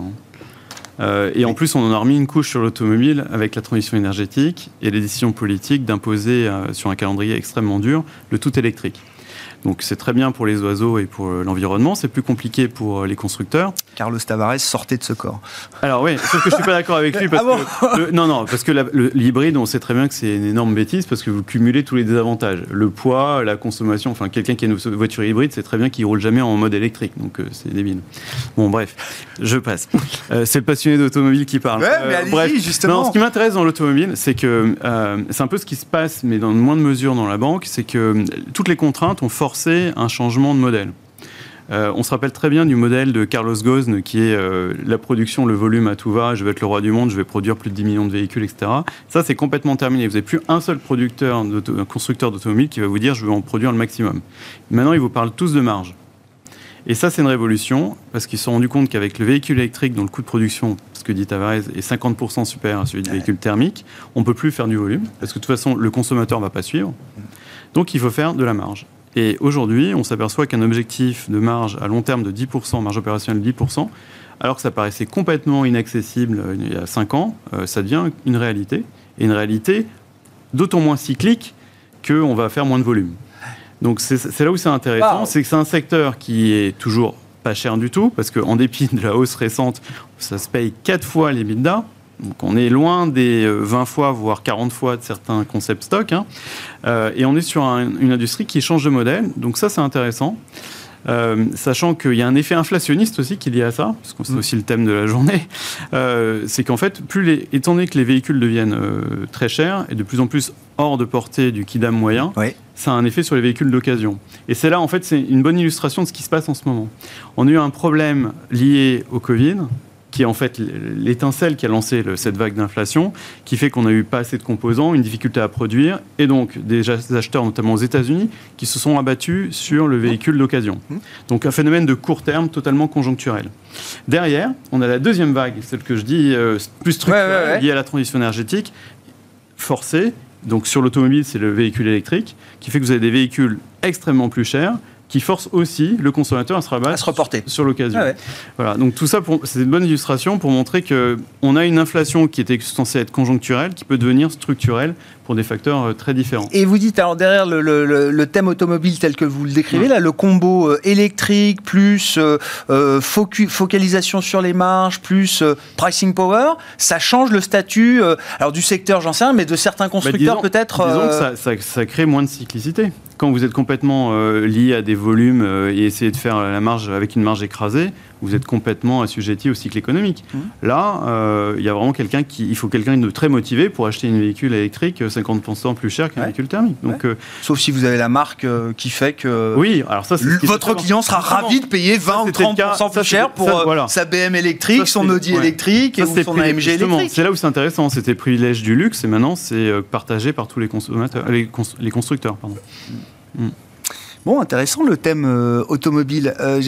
Euh, et en plus, on en a remis une couche sur l'automobile avec la transition énergétique et les décisions politiques d'imposer euh, sur un calendrier extrêmement dur le tout électrique. Donc c'est très bien pour les oiseaux et pour euh, l'environnement, c'est plus compliqué pour euh, les constructeurs. Carlos Tavares sortait de ce corps. Alors oui, sauf que je suis pas d'accord avec lui parce Ah bon que le- non non parce que l'hybride, on sait très bien que c'est une énorme bêtise parce que vous cumulez tous les désavantages, le poids, la consommation. Enfin, quelqu'un qui a une voiture hybride, c'est très bien qu'il roule jamais en mode électrique, donc euh, c'est débile. Bon bref, je passe. Euh, c'est le passionné d'automobile qui parle. Ouais, Euh, mais allez-y, bref. justement. Non, ce qui m'intéresse dans l'automobile, c'est que euh, c'est un peu ce qui se passe, mais dans moins de mesure dans la banque, c'est que euh, toutes les contraintes ont forcé un changement de modèle. Euh, on se rappelle très bien du modèle de Carlos Ghosn qui est euh, la production, le volume à tout va, je vais être le roi du monde, je vais produire plus de 10 millions de véhicules, etc. Ça, c'est complètement terminé. Vous n'avez plus un seul producteur, un constructeur d'automobile qui va vous dire je veux en produire le maximum. Maintenant, ils vous parlent tous de marge. Et ça, c'est une révolution parce qu'ils se sont rendus compte qu'avec le véhicule électrique, dont le coût de production, ce que dit Tavares, est 50% supérieur à celui du véhicule thermique, on ne peut plus faire du volume parce que de toute façon, le consommateur ne va pas suivre. Donc, il faut faire de la marge. Et aujourd'hui, on s'aperçoit qu'un objectif de marge à long terme de 10%, marge opérationnelle de 10%, alors que ça paraissait complètement inaccessible euh, il y a 5 ans, euh, ça devient une réalité. Et une réalité d'autant moins cyclique qu'on va faire moins de volume. Donc c'est là où c'est intéressant, Wow. c'est que c'est un secteur qui est toujours pas cher du tout, parce qu'en dépit de la hausse récente, ça se paye 4 fois les l'EBITDA. Donc on est loin des euh, 20 fois, voire 40 fois de certains concepts stock. hein. Euh, et on est sur un- une industrie qui change de modèle. Donc ça, c'est intéressant. Euh, sachant qu'il y a un effet inflationniste aussi qui est lié à ça, parce que c'est Mm. aussi le thème de la journée, euh, c'est qu'en fait, plus les, étant donné que les véhicules deviennent euh, très chers et de plus en plus hors de portée du kidam moyen, Oui. ça a un effet sur les véhicules d'occasion. Et c'est là, en fait, c'est une bonne illustration de ce qui se passe en ce moment. On a eu un problème lié au Covid, qui est en fait l'étincelle qui a lancé le- cette vague d'inflation, qui fait qu'on a eu pas assez de composants, une difficulté à produire, et donc des ach- acheteurs, notamment aux États-Unis, qui se sont abattus sur le véhicule d'occasion. Donc un phénomène de court terme totalement conjoncturel. Derrière, on a la deuxième vague, celle que je dis euh, plus structurelle, Ouais, ouais, ouais. liée à la transition énergétique, forcée. Donc sur l'automobile, c'est le véhicule électrique, qui fait que vous avez des véhicules extrêmement plus chers, qui force aussi le consommateur à se rabattre À se reporter. sur l'occasion. Ah ouais. Voilà, donc tout ça, c'est une bonne illustration pour montrer que on a une inflation qui était censée être conjoncturelle, qui peut devenir structurelle pour des facteurs euh, très différents. Et vous dites, alors derrière le, le- le- le thème automobile tel que vous le décrivez, là, le combo euh, électrique plus euh, focu- focalisation sur les marges plus euh, pricing power, ça change le statut euh, alors du secteur, j'en sais rien, mais de certains Bah, constructeurs peut-être. Disons que ça, ça- ça crée moins de cyclicité. Quand vous êtes complètement euh, lié à des volumes euh, et essayez de faire la marge avec une marge écrasée, vous êtes complètement assujetti au cycle économique. Mmh. Là, euh, il y a vraiment quelqu'un qui, il faut quelqu'un de très motivé pour acheter une véhicule électrique euh, 50% plus cher qu'un Ouais. véhicule thermique. Donc euh, Sauf si vous avez la marque euh, qui fait que oui, alors ça, ce votre client sera ravi de payer 20 ou c'était le 30% cas- ça, plus cher pour ça, euh, voilà. sa BM électrique, son Audi ouais. électrique et son AMG électrique. C'est là où c'est intéressant, c'était privilège du luxe et maintenant c'est euh, partagé par tous les consommateurs, les, cons- les constructeurs. Pardon. Bon, intéressant le thème euh, automobile. Euh,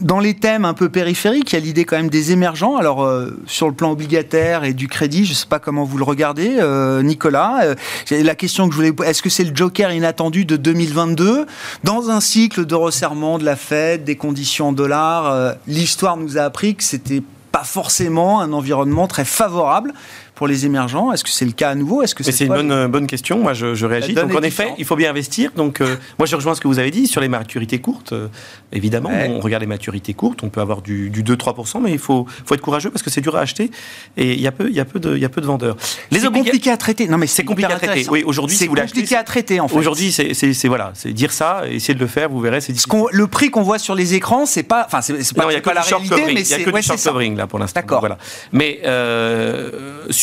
dans les thèmes un peu périphériques, il y a l'idée quand même des émergents. Alors, euh, sur le plan obligataire et du crédit, je ne sais pas comment vous le regardez, Nicolas. La question que je voulais est-ce que c'est le joker inattendu de 2022 Dans un cycle de resserrement de la Fed, des conditions en dollars, l'histoire nous a appris que c'était pas forcément un environnement très favorable pour les émergents. Est-ce que c'est le cas à nouveau Est-ce que c'est une bonne, euh, bonne question. Moi, je, je réagis. Donc, en les effet, différents. il faut bien investir. Donc, euh, moi, je rejoins ce que vous avez dit sur les maturités courtes. euh, évidemment, Ouais. on regarde les maturités courtes. On peut avoir du, du 2-3%, mais il faut, faut être courageux parce que c'est dur à acheter et il y a peu, il y a peu, de, il y a peu de vendeurs. C'est obliga- compliqué à traiter. Non, mais C'est compliqué à traiter. Oui, aujourd'hui, c'est si compliqué à traiter en fait. Aujourd'hui, c'est, c'est, c'est- voilà, c'est dire ça, essayer de le faire, vous verrez, c'est le prix qu'on voit sur les écrans, c'est pas, enfin, c'est c'est pas, non, il n'y a c'est pas que la réalité, covering. mais Il y a c'est que ouais, du c'est short ça. covering là pour l'instant. D'accord. Voilà. Mais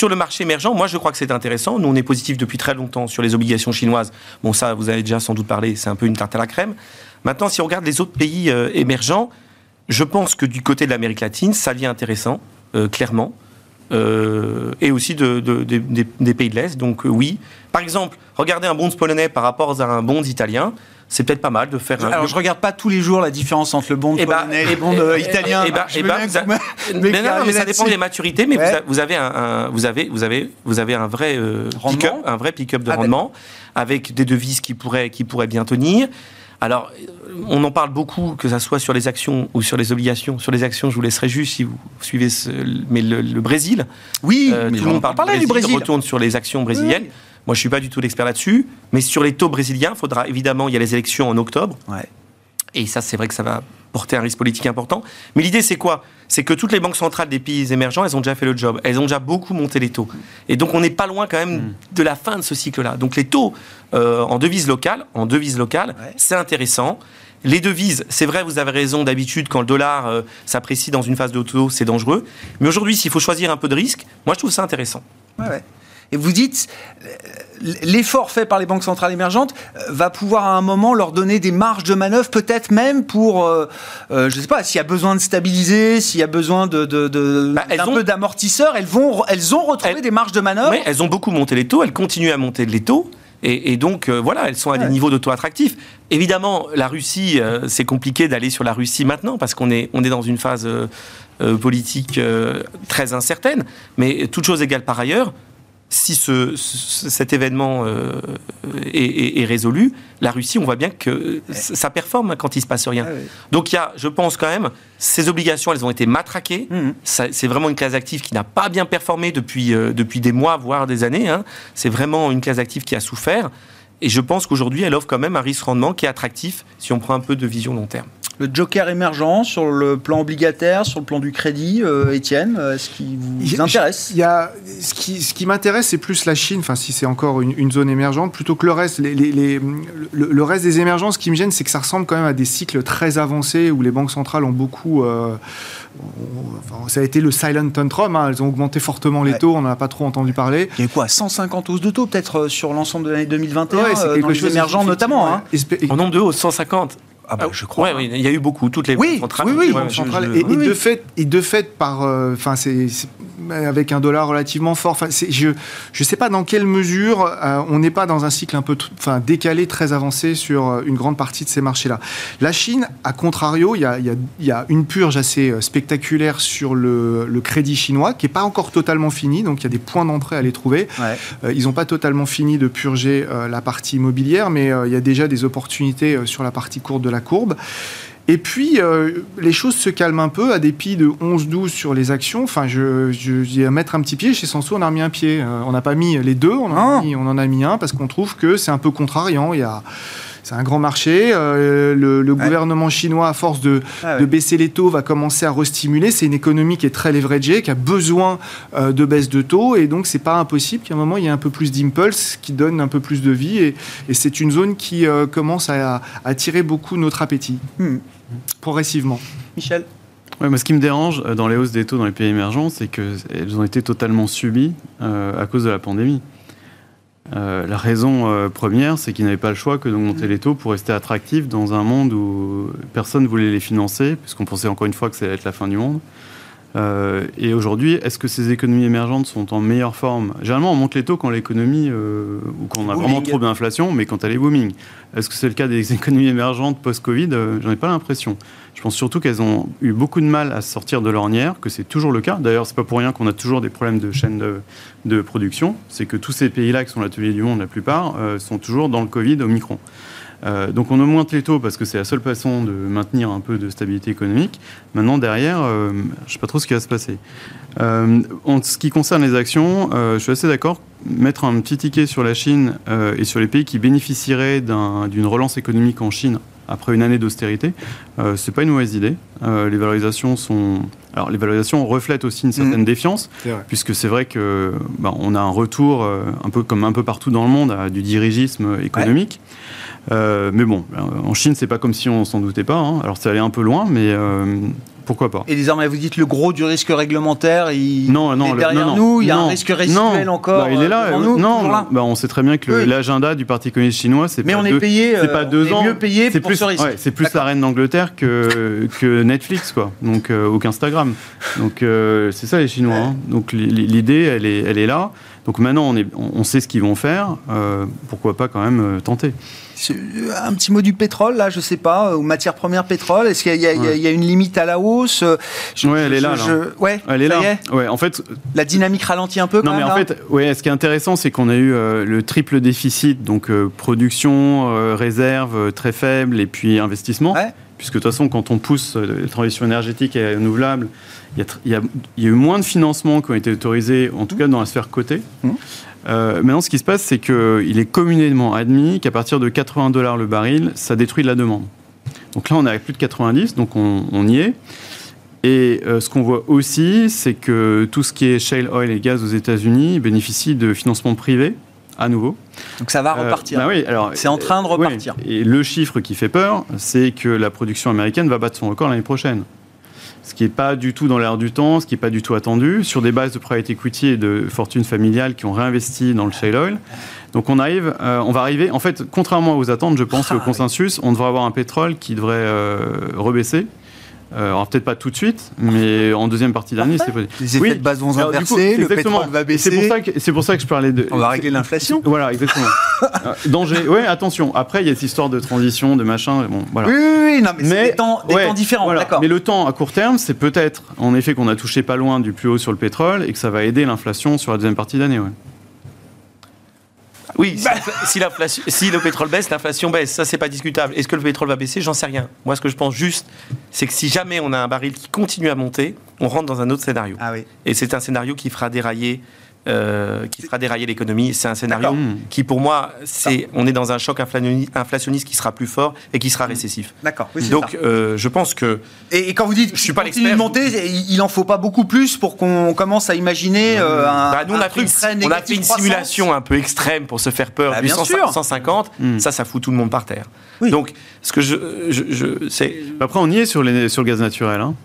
sur le marché émergent, moi je crois que c'est intéressant. Nous on est positif depuis très longtemps sur les obligations chinoises. Bon ça, vous avez déjà sans doute parlé. C'est un peu une tarte à la crème. Maintenant, si on regarde les autres pays euh, émergents, je pense que du côté de l'Amérique latine, ça devient intéressant, euh, clairement. Euh, et aussi de, de- de- des, des pays de l'Est. Donc oui. Par exemple, regardez un bond polonais par rapport à un bond italien. C'est peut-être pas mal de faire un. Alors, je regarde pas tous les jours la différence entre le bond ben, polonais et le bond euh, eh italien. eh Je eh Mais non, mais ça dépend des maturités, mais Ouais. vous, avez un, un- vous avez, vous avez, vous avez un vrai euh, pick-up, un vrai pick-up de Ah, rendement, avec des devises qui pourraient, qui pourraient bien tenir. Alors, on en parle beaucoup, que ça soit sur les actions ou sur les obligations. Sur les actions, je vous laisserai juste si vous suivez, ce- mais le, le Brésil, Oui, euh, mais tout le monde parle du du Brésil. retourne sur les actions brésiliennes. Oui. Moi, je suis pas du tout l'expert là-dessus, mais sur les taux brésiliens, il faudra évidemment, il y a les élections en octobre. Ouais. Et ça, c'est vrai que ça va porter un risque politique important. Mais l'idée, c'est quoi? C'est que toutes les banques centrales des pays émergents, elles ont déjà fait le job. Elles ont déjà beaucoup monté les taux. Et donc, on n'est pas loin quand même Hmm. de la fin de ce cycle-là. Donc, les taux euh, en devise locale, en devise locale, Ouais. c'est intéressant. Les devises, c'est vrai, vous avez raison, d'habitude, quand le dollar euh, s'apprécie dans une phase de taux, c'est dangereux. Mais aujourd'hui, s'il faut choisir un peu de risque, moi, je trouve ça intéressant. Ouais, ouais. Et vous dites, euh, l'effort fait par les banques centrales émergentes euh, va pouvoir à un moment leur donner des marges de manœuvre, peut-être même pour, euh, euh, je sais pas, s'il y a besoin de stabiliser, s'il y a besoin de, de, de- Bah, elles d'un ont- peu d'amortisseurs, elles vont, elles ont retrouvé Elles- des marges de manœuvre. Oui, elles ont beaucoup monté les taux, elles continuent à monter les taux. Et, et donc, euh, voilà, elles sont à des niveaux de taux attractifs. Évidemment, la Russie, c'est compliqué d'aller sur la Russie maintenant parce qu'on est, on est dans une phase politique très incertaine. Mais toute chose égale par ailleurs, si ce, ce- cet événement euh, est, est- est résolu, la Russie, on voit bien que ça ça performe quand il se passe rien. Ouais. Donc il y a, je pense quand même, ces obligations, elles ont été matraquées. Ça- C'est vraiment une classe d'actifs qui n'a pas bien performé depuis, euh, depuis des mois, voire des années. hein. C'est vraiment une classe d'actifs qui a souffert. Et je pense qu'aujourd'hui, elle offre quand même un risque-rendement qui est attractif si on prend un peu de vision long terme. Le joker émergent sur le plan obligataire, sur le plan du crédit, euh, Étienne, euh, est-ce qu'il vous intéresse Il y a, ce qui, ce qui m'intéresse, c'est plus la Chine, enfin, si c'est encore une, une zone émergente, plutôt que le reste. Les, les- les- le, le reste des émergents, ce qui me gêne, c'est que ça ressemble quand même à des cycles très avancés où les banques centrales ont beaucoup. euh, enfin, ça a été le silent tantrum, hein, elles ont augmenté fortement les Ouais. taux, on n'en a pas trop entendu parler. Il y a quoi 150 hausses de taux peut-être sur l'ensemble de l'année 2021, Ouais, c'est euh, dans les émergents notamment. hein. En nombre de hausses, 150. Ah bah, je crois. Ouais, oui, il y a eu beaucoup. Toutes les Oui, centrales. oui, oui, je- je- et, oui, et oui. de fait, et de fait par, euh, enfin, c'est- avec un dollar relativement fort. Enfin, je ne sais pas dans quelle mesure euh, on n'est pas dans un cycle un peu enfin, décalé, très avancé sur euh, une grande partie de ces marchés-là. La Chine, à contrario, il y a, y a, une purge assez euh, spectaculaire sur le, le crédit chinois qui n'est pas encore totalement fini, donc il y a des points d'entrée à les trouver. ils n'ont pas totalement fini de purger la partie immobilière, mais il y a déjà des opportunités sur la partie courte de la courbe. Et puis, euh, les choses se calment un peu, à dépit de 11-12 sur les actions. Enfin, je, je, à mettre un petit pied. Chez Sanso, on a remis un pied. Euh, on n'a pas mis les deux, on en, a ah. mis, on en a mis un parce qu'on trouve que c'est un peu contrariant. Il y a c'est un grand marché. Euh, le, gouvernement chinois, à force de, ah de, baisser les taux, va commencer à restimuler. C'est une économie qui est très leveragée, qui a besoin de baisse de taux. Et donc, c'est pas impossible qu'à un moment, il y ait un peu plus d'impulse qui donne un peu plus de vie. Et, et c'est une zone qui commence à, attirer beaucoup notre appétit. Hmm progressivement. Michel? Ouais, Ce qui me dérange euh, dans les hausses des taux dans les pays émergents, c'est qu'elles ont été totalement subies euh, à cause de la pandémie. Euh, la raison première, c'est qu'ils n'avaient pas le choix que d'augmenter les taux pour rester attractifs dans un monde où personne ne voulait les financer, puisqu'on pensait encore une fois que ça allait être la fin du monde. Euh, et aujourd'hui, est-ce que ces économies émergentes sont en meilleure forme? Généralement, on monte les taux quand l'économie, euh, ou quand on a vraiment trop d'inflation, mais quand elle est booming. Est-ce que c'est le cas des économies émergentes post-Covid? Euh, J'en ai pas l'impression. Je pense surtout qu'elles ont eu beaucoup de mal à sortir de l'ornière, que c'est toujours le cas. D'ailleurs, c'est pas pour rien qu'on a toujours des problèmes de chaîne de, production. C'est que tous ces pays-là, qui sont l'atelier du monde la plupart, sont toujours dans le Covid au micron. Euh, donc on augmente les taux parce que c'est la seule façon de maintenir un peu de stabilité économique. Maintenant, derrière, euh, je ne sais pas trop ce qui va se passer. Euh, en ce qui concerne les actions, je suis assez d'accord. Mettre un petit ticket sur la Chine et sur les pays qui bénéficieraient d'une relance économique en Chine après une année d'austérité, euh, c'est pas une mauvaise idée. les valorisations sont, alors les valorisations reflètent aussi une certaine mmh. défiance, puisque c'est vrai que bah, on a un retour un peu comme un peu partout dans le monde à du dirigisme économique. Euh, mais bon, euh, en Chine, c'est pas comme si on s'en doutait pas. Hein. Alors, ça allait un peu loin, mais euh, pourquoi pas Et désormais, vous dites le gros du risque réglementaire, il non, non, est derrière nous, il y a un risque résiduel encore. Bah, il est là. non, bah, on sait très bien que l'agenda du Parti communiste chinois, c'est mais on est payé, c'est pas deux ans, mieux payé pour plus, ce risque. c'est plus la reine d'Angleterre que que Netflix, quoi. Donc ou qu'Instagram. Donc c'est ça les Chinois. Hein. Donc l'idée, elle est, elle est là. Donc maintenant, on, est, on sait ce qu'ils vont faire. pourquoi pas quand même tenter un petit mot du pétrole, là, je sais pas, aux matières premières pétrole. Est-ce qu'il y, a une limite à la hausse Oui, elle est là. Ouais, elle est là. ouais, en fait, la dynamique ralentit un peu. non, mais en fait, ouais, ce qui est intéressant, c'est qu'on a eu euh, le triple déficit, donc euh, production, euh, réserve très faible, et puis investissement. Puisque de toute façon, quand on pousse la transition énergétique et renouvelable, il y, a, eu moins de financements qui ont été autorisés, en tout cas dans la sphère cotée. Mmh. Euh, maintenant, ce qui se passe, c'est qu'il est communément admis qu'à partir de 80 dollars le baril, ça détruit la demande. Donc là, on est à plus de 90, donc on, y est. Et euh, ce qu'on voit aussi, c'est que tout ce qui est shale oil et gaz aux États-Unis bénéficie de financements privés à nouveau. Donc ça va euh, repartir. Bah oui, alors c'est en train de repartir. Et le chiffre qui fait peur, c'est que la production américaine va battre son record l'année prochaine ce qui n'est pas du tout dans l'air du temps, ce qui n'est pas du tout attendu, sur des bases de private equity et de fortunes familiales qui ont réinvesti dans le shale oil. Donc on arrive, euh, on va arriver, en fait, contrairement aux attentes, je pense, ah, au consensus, on devrait avoir un pétrole qui devrait euh, rebaisser. Euh, alors peut-être pas tout de suite, mais en deuxième partie d'année, c'est possible. Les effets de base vont inverser, le pétrole va baisser. C'est pour ça que c'est pour ça que je parlais de. On va régler l'inflation. Voilà, exactement. Euh, danger. Ouais, attention. Après, il y a cette histoire de transition, de machin. Bon, voilà. Oui, oui, oui. Non, mais, c'est des temps, des temps différents. D'accord. Mais le temps à court terme, c'est peut-être en effet qu'on a touché pas loin du plus haut sur le pétrole et que ça va aider l'inflation sur la deuxième partie d'année. Ouais. Oui, si, si, le pétrole baisse, l'inflation baisse. Ça, c'est pas discutable. Est-ce que le pétrole va baisser? J'en sais rien. Moi, ce que je pense juste, c'est que si jamais on a un baril qui continue à monter, on rentre dans un autre scénario. Ah oui. Et c'est un scénario qui fera dérailler euh, qui fera dérailler l'économie. C'est un scénario qui, pour moi, c'est on est dans un choc inflationniste qui sera plus fort et qui sera récessif. D'accord. Donc, euh, je pense que. Et, quand vous dites, je suis pas l'expert, monter, il en faut pas beaucoup plus pour qu'on commence à imaginer euh, un, bah, nous, on, a fait une, on a fait une simulation un peu extrême pour se faire peur. Bah, bien 150, hmm. ça, ça fout tout le monde par terre. Donc, ce que je, je, Après, on y est sur, les, sur le gaz naturel. Hein.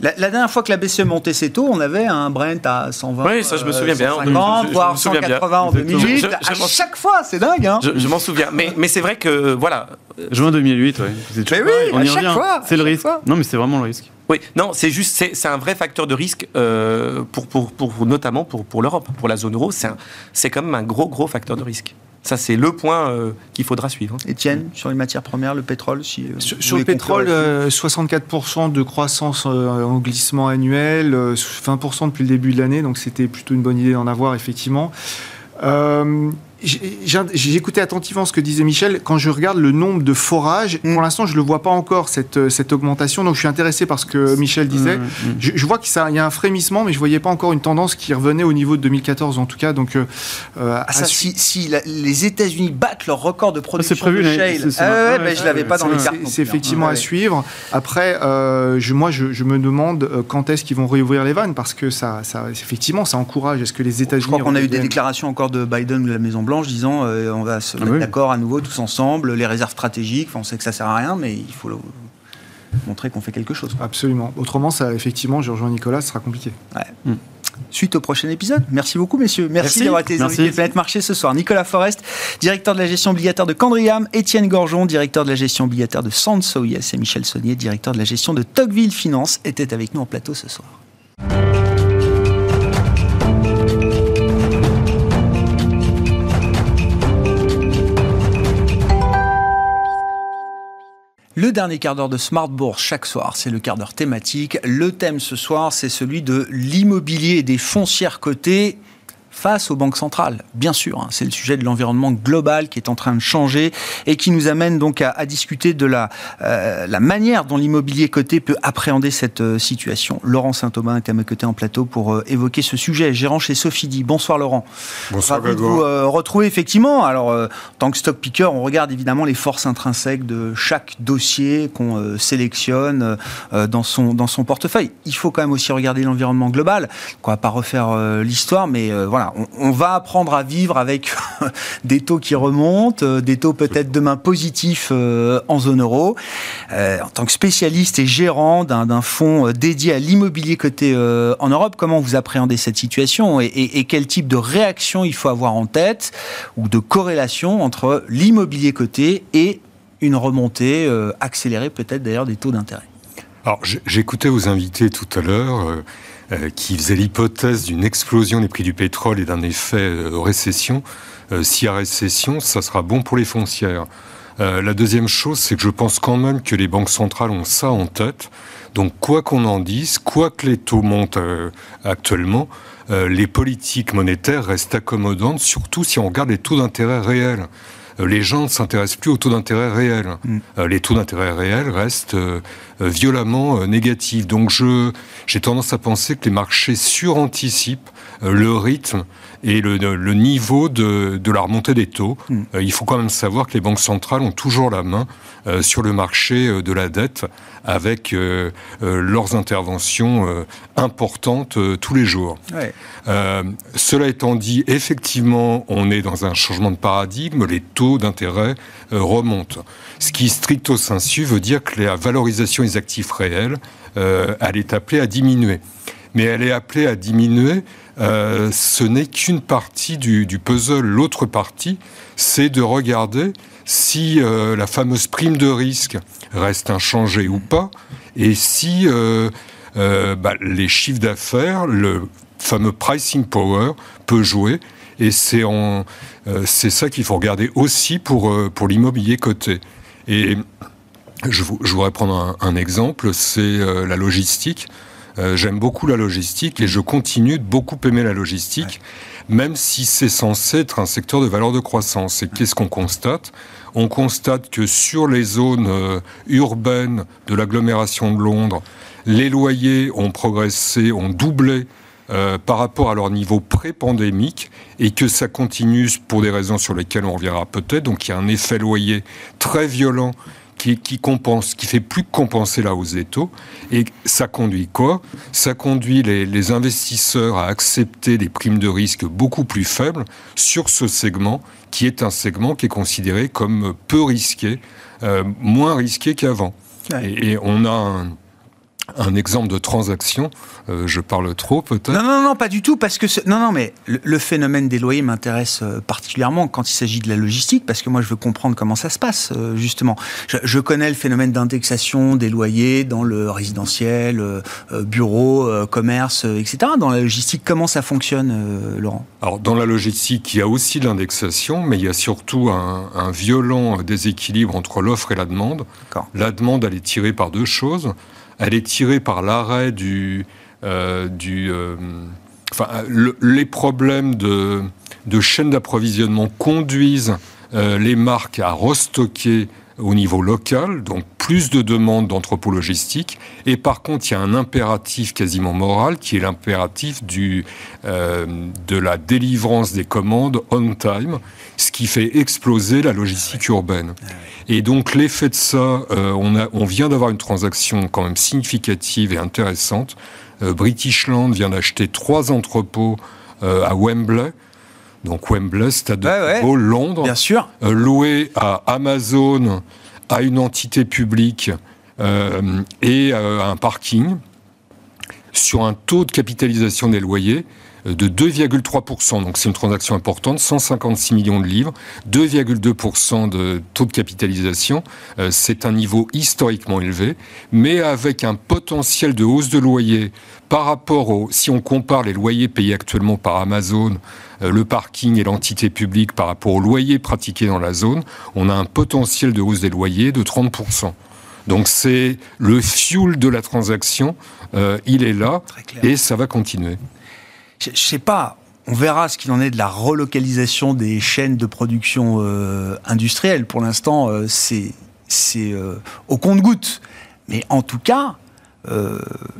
La, dernière fois que la BCE montait ses taux, on avait un Brent à 120. Oui, ça je me souviens bien. 150, voire 180 en 2008. à chaque fois, c'est dingue. Hein je, m'en souviens. Mais, mais c'est vrai que, voilà. Juin 2008, oui. Mais oui, on à y chaque fois. C'est le risque. Non, mais c'est vraiment le risque. Oui, non, c'est juste, c'est un vrai facteur de risque euh, pour, pour, pour, notamment pour, pour l'Europe, pour la zone euro. C'est quand même un gros, gros facteur de risque. Ça, c'est le point euh, qu'il faudra suivre. Étienne, sur les matières premières, le pétrole si, euh, Sur, le pétrole, 64% de croissance en glissement annuel, 20% depuis le début de l'année, donc c'était plutôt une bonne idée d'en avoir, effectivement. J'ai écouté attentivement ce que disait Michel. Quand je regarde le nombre de forages, mm. pour l'instant, je ne le vois pas encore, cette, cette augmentation. Donc, je suis intéressé par ce que Michel disait. Mm, mm, je, vois qu'il y a un frémissement, mais je ne voyais pas encore une tendance qui revenait au niveau de 2014, en tout cas. Donc, euh, euh, ah, ça, si, si les États-Unis battent leur record de production prévu, de shale, ah ben, je ne l'avais pas dans les cartes. C'est effectivement à suivre. Après, euh, je, moi, je, me demande quand est-ce qu'ils vont réouvrir les vannes, parce que ça, ça effectivement, ça encourage. Est-ce que les États-Unis. Je crois qu'on a eu des déclarations encore de Biden de la Maison-Blanche disant on va se ah mettre d'accord à nouveau tous ensemble, les réserves stratégiques, on sait que ça sert à rien, mais il faut montrer qu'on fait quelque chose. Absolument. Autrement, ça, effectivement, je rejoins Nicolas, ce sera compliqué. Hmm. Suite au prochain épisode. Merci beaucoup, messieurs. Merci, d'avoir été invités de Planète Marché ce soir. Nicolas Forest, directeur de la gestion obligataire de Candriam, Étienne Gorgeon, directeur de la gestion obligataire de Sansoyes et Michel Saunier, directeur de la gestion de Tocqueville Finance, étaient avec nous en plateau ce soir. Le dernier quart d'heure de Smart Bourse chaque soir, c'est le quart d'heure thématique. Le thème ce soir, c'est celui de l'immobilier et des foncières cotées face aux banques centrales. Bien sûr, hein, c'est le sujet de l'environnement global qui est en train de changer et qui nous amène donc à, discuter de la, euh, la manière dont l'immobilier coté peut appréhender cette euh, situation. Laurent Saint-Aubin est à mes côtés en plateau pour euh, évoquer ce sujet, gérant chez Sophie Bonsoir Laurent. Bonsoir Ravi de vous retrouver effectivement. Alors, en tant que stock picker, on regarde évidemment les forces intrinsèques de chaque dossier qu'on sélectionne dans, son, dans son portefeuille. Il faut quand même aussi regarder l'environnement global. On va pas refaire l'histoire, mais voilà, on, va apprendre à vivre avec des taux qui remontent, euh, des taux peut-être demain positifs euh, en zone euro. Euh, en tant que spécialiste et gérant d'un fonds dédié à l'immobilier coté en Europe, comment vous appréhendez cette situation et, quel type de réaction il faut avoir en tête ou de corrélation entre l'immobilier coté et une remontée accélérée peut-être d'ailleurs des taux d'intérêt? Alors, j'écoutais vos invités tout à l'heure. Euh, qui faisait l'hypothèse d'une explosion des prix du pétrole et d'un effet euh, récession. Euh, s'il y a récession, ça sera bon pour les foncières. la deuxième chose, c'est que je pense quand même que les banques centrales ont ça en tête. Donc, quoi qu'on en dise, quoi que les taux montent actuellement, les politiques monétaires restent accommodantes, surtout si on regarde les taux d'intérêt réels. Euh, les gens ne s'intéressent plus aux taux d'intérêt réels. Mm. Euh, les taux d'intérêt réels restent euh, violemment négatifs. Donc je, j'ai tendance à penser que les marchés suranticipent le rythme et le, le niveau de, de, la remontée des taux. Mm. il faut quand même savoir que les banques centrales ont toujours la main sur le marché de la dette avec leurs interventions importantes tous les jours. cela étant dit, effectivement, on est dans un changement de paradigme. Les taux d'intérêt euh, remonte. Ce qui, stricto sensu, veut dire que la valorisation des actifs réels, euh, elle est appelée à diminuer. Mais elle est appelée à diminuer, euh, ce n'est qu'une partie du, puzzle. L'autre partie, c'est de regarder si la fameuse prime de risque reste inchangée ou pas, et si bah, les chiffres d'affaires, le fameux pricing power, peut jouer. Et c'est euh, ça qu'il faut regarder aussi pour, euh, l'immobilier coté. Et je, voudrais prendre un, exemple, c'est euh, la logistique. J'aime beaucoup la logistique et je continue de beaucoup aimer la logistique, même si c'est censé être un secteur de valeur de croissance. Et qu'est-ce qu'on constate? On constate que sur les zones urbaines de l'agglomération de Londres, les loyers ont progressé, ont doublé euh, par rapport à leur niveau pré-pandémique et que ça continue pour des raisons sur lesquelles on reviendra peut-être. Donc il y a un effet loyer très violent qui, qui, compense, qui fait plus que compenser la hausse des taux. Et ça conduit quoi? Ça conduit les, investisseurs à accepter des primes de risque beaucoup plus faibles sur ce segment, qui est un segment qui est considéré comme peu risqué, euh, moins risqué qu'avant. Et, et, on a un un exemple de transaction. Euh, je parle trop peut-être. Non, non, non, pas du tout, parce que non, non, mais le, phénomène des loyers m'intéresse euh, particulièrement quand il s'agit de la logistique, parce que moi je veux comprendre comment ça se passe euh, justement. Je, connais le phénomène d'indexation des loyers dans le résidentiel, bureau, commerce, etc. Dans la logistique, comment ça fonctionne, Laurent? Alors dans la logistique, il y a aussi de l'indexation, mais il y a surtout un, un violent déséquilibre entre l'offre et la demande. La demande, elle est tirée par deux choses elle est tirée par l'arrêt du, euh, du euh, enfin, les problèmes de, de chaîne d'approvisionnement conduisent euh, les marques à restocker au niveau local, donc plus de demandes d'entrepôts logistiques. Et par contre, il y a un impératif quasiment moral qui est l'impératif du de la délivrance des commandes on time, ce qui fait exploser la logistique urbaine. Ah et donc l'effet de ça, euh, on, a, on vient d'avoir une transaction quand même significative et intéressante. Euh, British Land vient d'acheter trois entrepôts euh, à Wembley. Donc Wembley, stade de football, Londres. Bien sûr. loué à Amazon, à une entité publique et à un parking sur un taux de capitalisation des loyers de 2,3%. Donc c'est une transaction importante, 156 millions de livres, 2,2% de taux de capitalisation. Euh, c'est un niveau historiquement élevé, mais avec un potentiel de hausse de loyer par rapport au, si on compare les loyers payés actuellement par Amazon, euh, le parking et l'entité publique par rapport aux loyers pratiqués dans la zone, on a un potentiel de hausse des loyers de 30%. Donc c'est le fuel de la transaction, euh, il est là et ça va continuer je, ne sais pas, on verra ce qu'il en est de la relocalisation des chaînes de production euh, industrielle. Pour l'instant, euh, c'est euh, au compte-goutte. Mais en tout cas,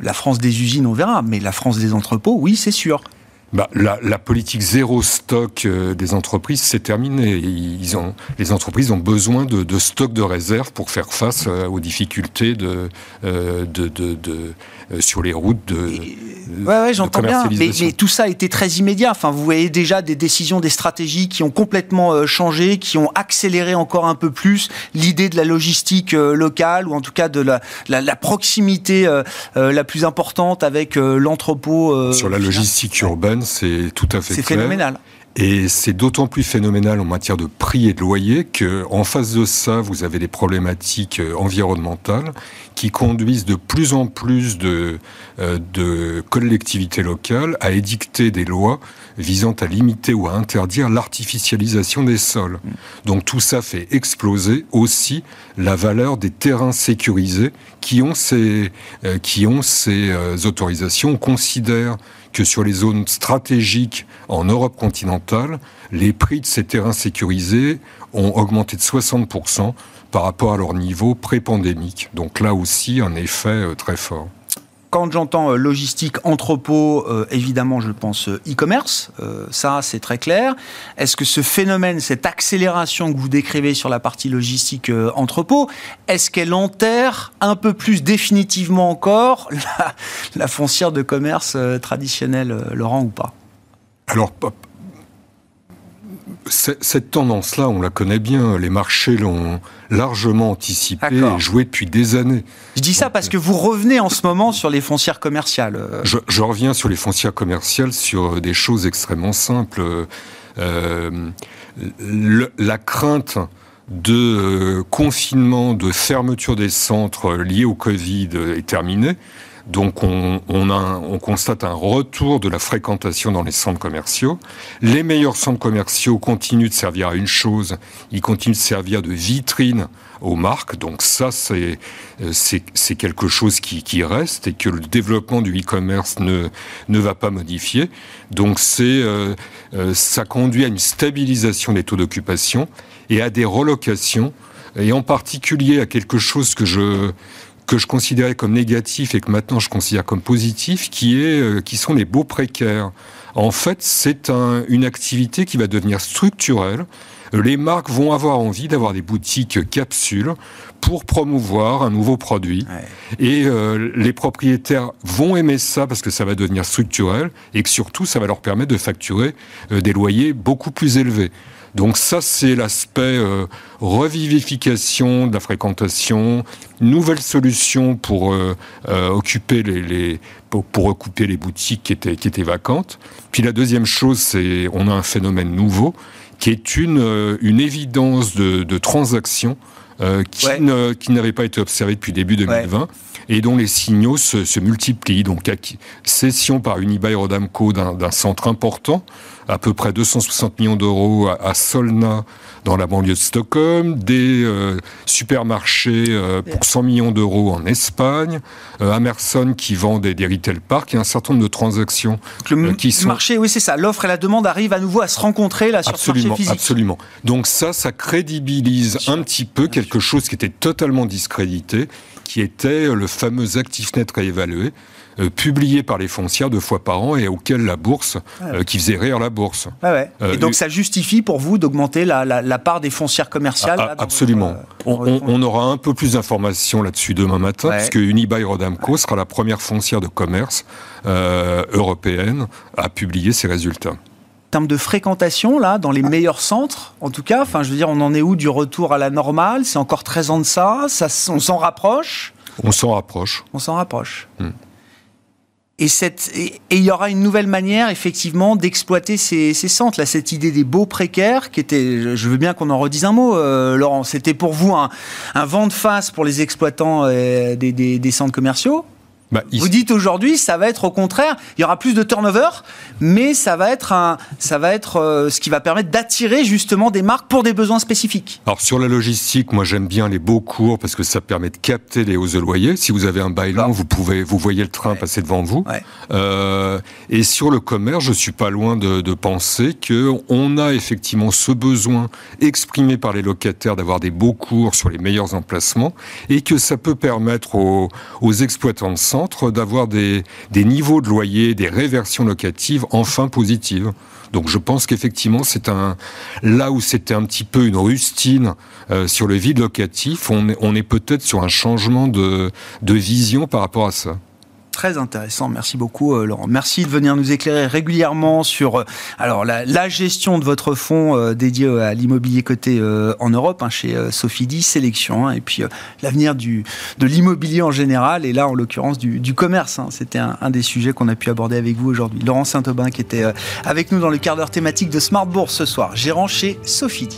la France des usines, on verra. Mais la France des entrepôts, oui, c'est sûr. Bah, la, politique zéro stock des entreprises, c'est terminé. Ils ont, les entreprises ont besoin de, de stock de réserve pour faire face aux difficultés de, de, de euh, sur les routes de. Ouais, ouais j'entends bien. Mais, mais, tout ça a été très immédiat. Enfin, vous voyez déjà des décisions, des stratégies qui ont complètement euh, changé, qui ont accéléré encore un peu plus l'idée de la logistique euh, locale, ou en tout cas de la, la, la proximité la plus importante avec l'entrepôt. sur la logistique urbaine, c'est tout à fait C'est phénoménal. Et c'est d'autant plus phénoménal en matière de prix et de loyer que, en face de ça, vous avez des problématiques euh, environnementales qui conduisent de plus en plus de, euh, de collectivités locales à édicter des lois visant à limiter ou à interdire l'artificialisation des sols. Donc tout ça fait exploser aussi la valeur des terrains sécurisés qui ont ces, euh, qui ont ces autorisations. On considère que sur les zones stratégiques en Europe continentale, les prix de ces terrains sécurisés ont augmenté de 60% par rapport à leur niveau pré-pandémique. Donc là aussi, un effet euh, très fort quand j'entends euh, logistique, entrepôt, euh, évidemment, je pense euh, e-commerce. ça, c'est très clair. Est-ce que ce phénomène, cette accélération que vous décrivez sur la partie logistique entrepôt, est-ce qu'elle enterre un peu plus définitivement encore la, foncière de commerce traditionnelle, Laurent, ou pas? Alors, cette tendance-là, on la connaît bien. Les marchés l'ont largement anticipée et joué depuis des années. Je dis ça parce que vous revenez en ce moment sur les foncières commerciales. Je, reviens sur les foncières commerciales sur des choses extrêmement simples. Euh, la crainte de euh, confinement, de fermeture des centres liés au Covid est terminée. Donc on, on, constate un retour de la fréquentation dans les centres commerciaux. Les meilleurs centres commerciaux continuent de servir à une chose, ils continuent de servir de vitrine aux marques. Donc ça, c'est c'est quelque chose qui, qui, reste et que le développement du e-commerce ne ne va pas modifier. Donc euh, euh, ça conduit à une stabilisation des taux d'occupation et à des relocations et en particulier à quelque chose que je que je considérais comme négatif et que maintenant je considère comme positif, qui est euh, qui sont les beaux précaires. En fait, c'est un, une activité qui va devenir structurelle. Les marques vont avoir envie d'avoir des boutiques capsules pour promouvoir un nouveau produit. Et euh, les propriétaires vont aimer ça parce que ça va devenir structurel et que surtout ça va leur permettre de facturer euh, des loyers beaucoup plus élevés. Donc ça, c'est l'aspect euh, revivification de la fréquentation, nouvelle solution pour euh, euh, occuper les, pour, occuper les boutiques qui étaient, qui étaient vacantes. Puis la deuxième chose, c'est on a un phénomène nouveau qui est une, une évidence de, de transaction qui, qui n'avait pas été observée depuis début 2020 et dont les signaux se, se multiplient. Donc, cession par Unibail Rodamco d'un centre important, à peu près 260 millions d'euros à, Solna, dans la banlieue de Stockholm, des euh, supermarchés euh, pour 100 millions d'euros en Espagne, euh, Amerson qui vend des, des retail parks et un certain nombre de transactions le qui sont... marché, oui c'est ça, l'offre et la demande arrivent à nouveau à se rencontrer là sur absolument, ce marché physique. Absolument. Donc ça, ça crédibilise un petit peu quelque chose qui était totalement discrédité qui était le fameux ActiveNet réévalué, euh, publié par les foncières deux fois par an et auquel la bourse, euh, qui faisait rire la bourse. Euh, et donc ça justifie pour vous d'augmenter la, part des foncières commerciales ah, Absolument. on, aura un peu plus d'informations là-dessus demain matin, puisque Unibail Rodamco sera la première foncière de commerce européenne à publier ses résultats termes de fréquentation, là, dans les meilleurs centres, en tout cas Enfin, je veux dire, on en est où du retour à la normale? C'est encore 13 ans de ça, ça On s'en rapproche? On s'en rapproche. On s'en rapproche. Hmm. Et il y aura une nouvelle manière, effectivement, d'exploiter ces, centres. Là, cette idée des beaux précaires, qui était, je veux bien qu'on en redise un mot, euh, Laurent, c'était pour vous un, vent de face pour les exploitants euh, des centres commerciaux bah, Vous dites aujourd'hui, ça va être au contraire, il y aura plus de turnover, mais ça va être, un, ça va être euh, ce qui va permettre d'attirer justement des marques pour des besoins spécifiques. Alors sur la logistique, moi j'aime bien les beaux cours parce que ça permet de capter les hausses de loyer. Si vous avez un bail long, vous pouvez, vous voyez le train passer devant vous. Euh, et sur le commerce, je suis pas loin de, de penser que on a effectivement ce besoin exprimé par les locataires d'avoir des beaux cours sur les meilleurs emplacements et que ça peut permettre aux, aux exploitants de d'avoir des, niveaux de loyer, des réversions locatives enfin positives. Donc je pense qu'effectivement, c'est là où c'était un petit peu une rustine euh, sur le vide locatif, on est peut-être sur un changement de vision par rapport à ça très intéressant. Merci beaucoup, euh, Laurent. Merci de venir nous éclairer régulièrement sur euh, alors la, gestion de votre fonds euh, dédié à l'immobilier coté en Europe, hein, chez Sophie Sélection, hein, et puis l'avenir de l'immobilier en général, et là en l'occurrence du, commerce. Hein. C'était un, des sujets qu'on a pu aborder avec vous aujourd'hui. Laurent Saint-Aubin qui était avec nous dans le quart d'heure thématique de Smart Bourse ce soir, gérant chez Sophie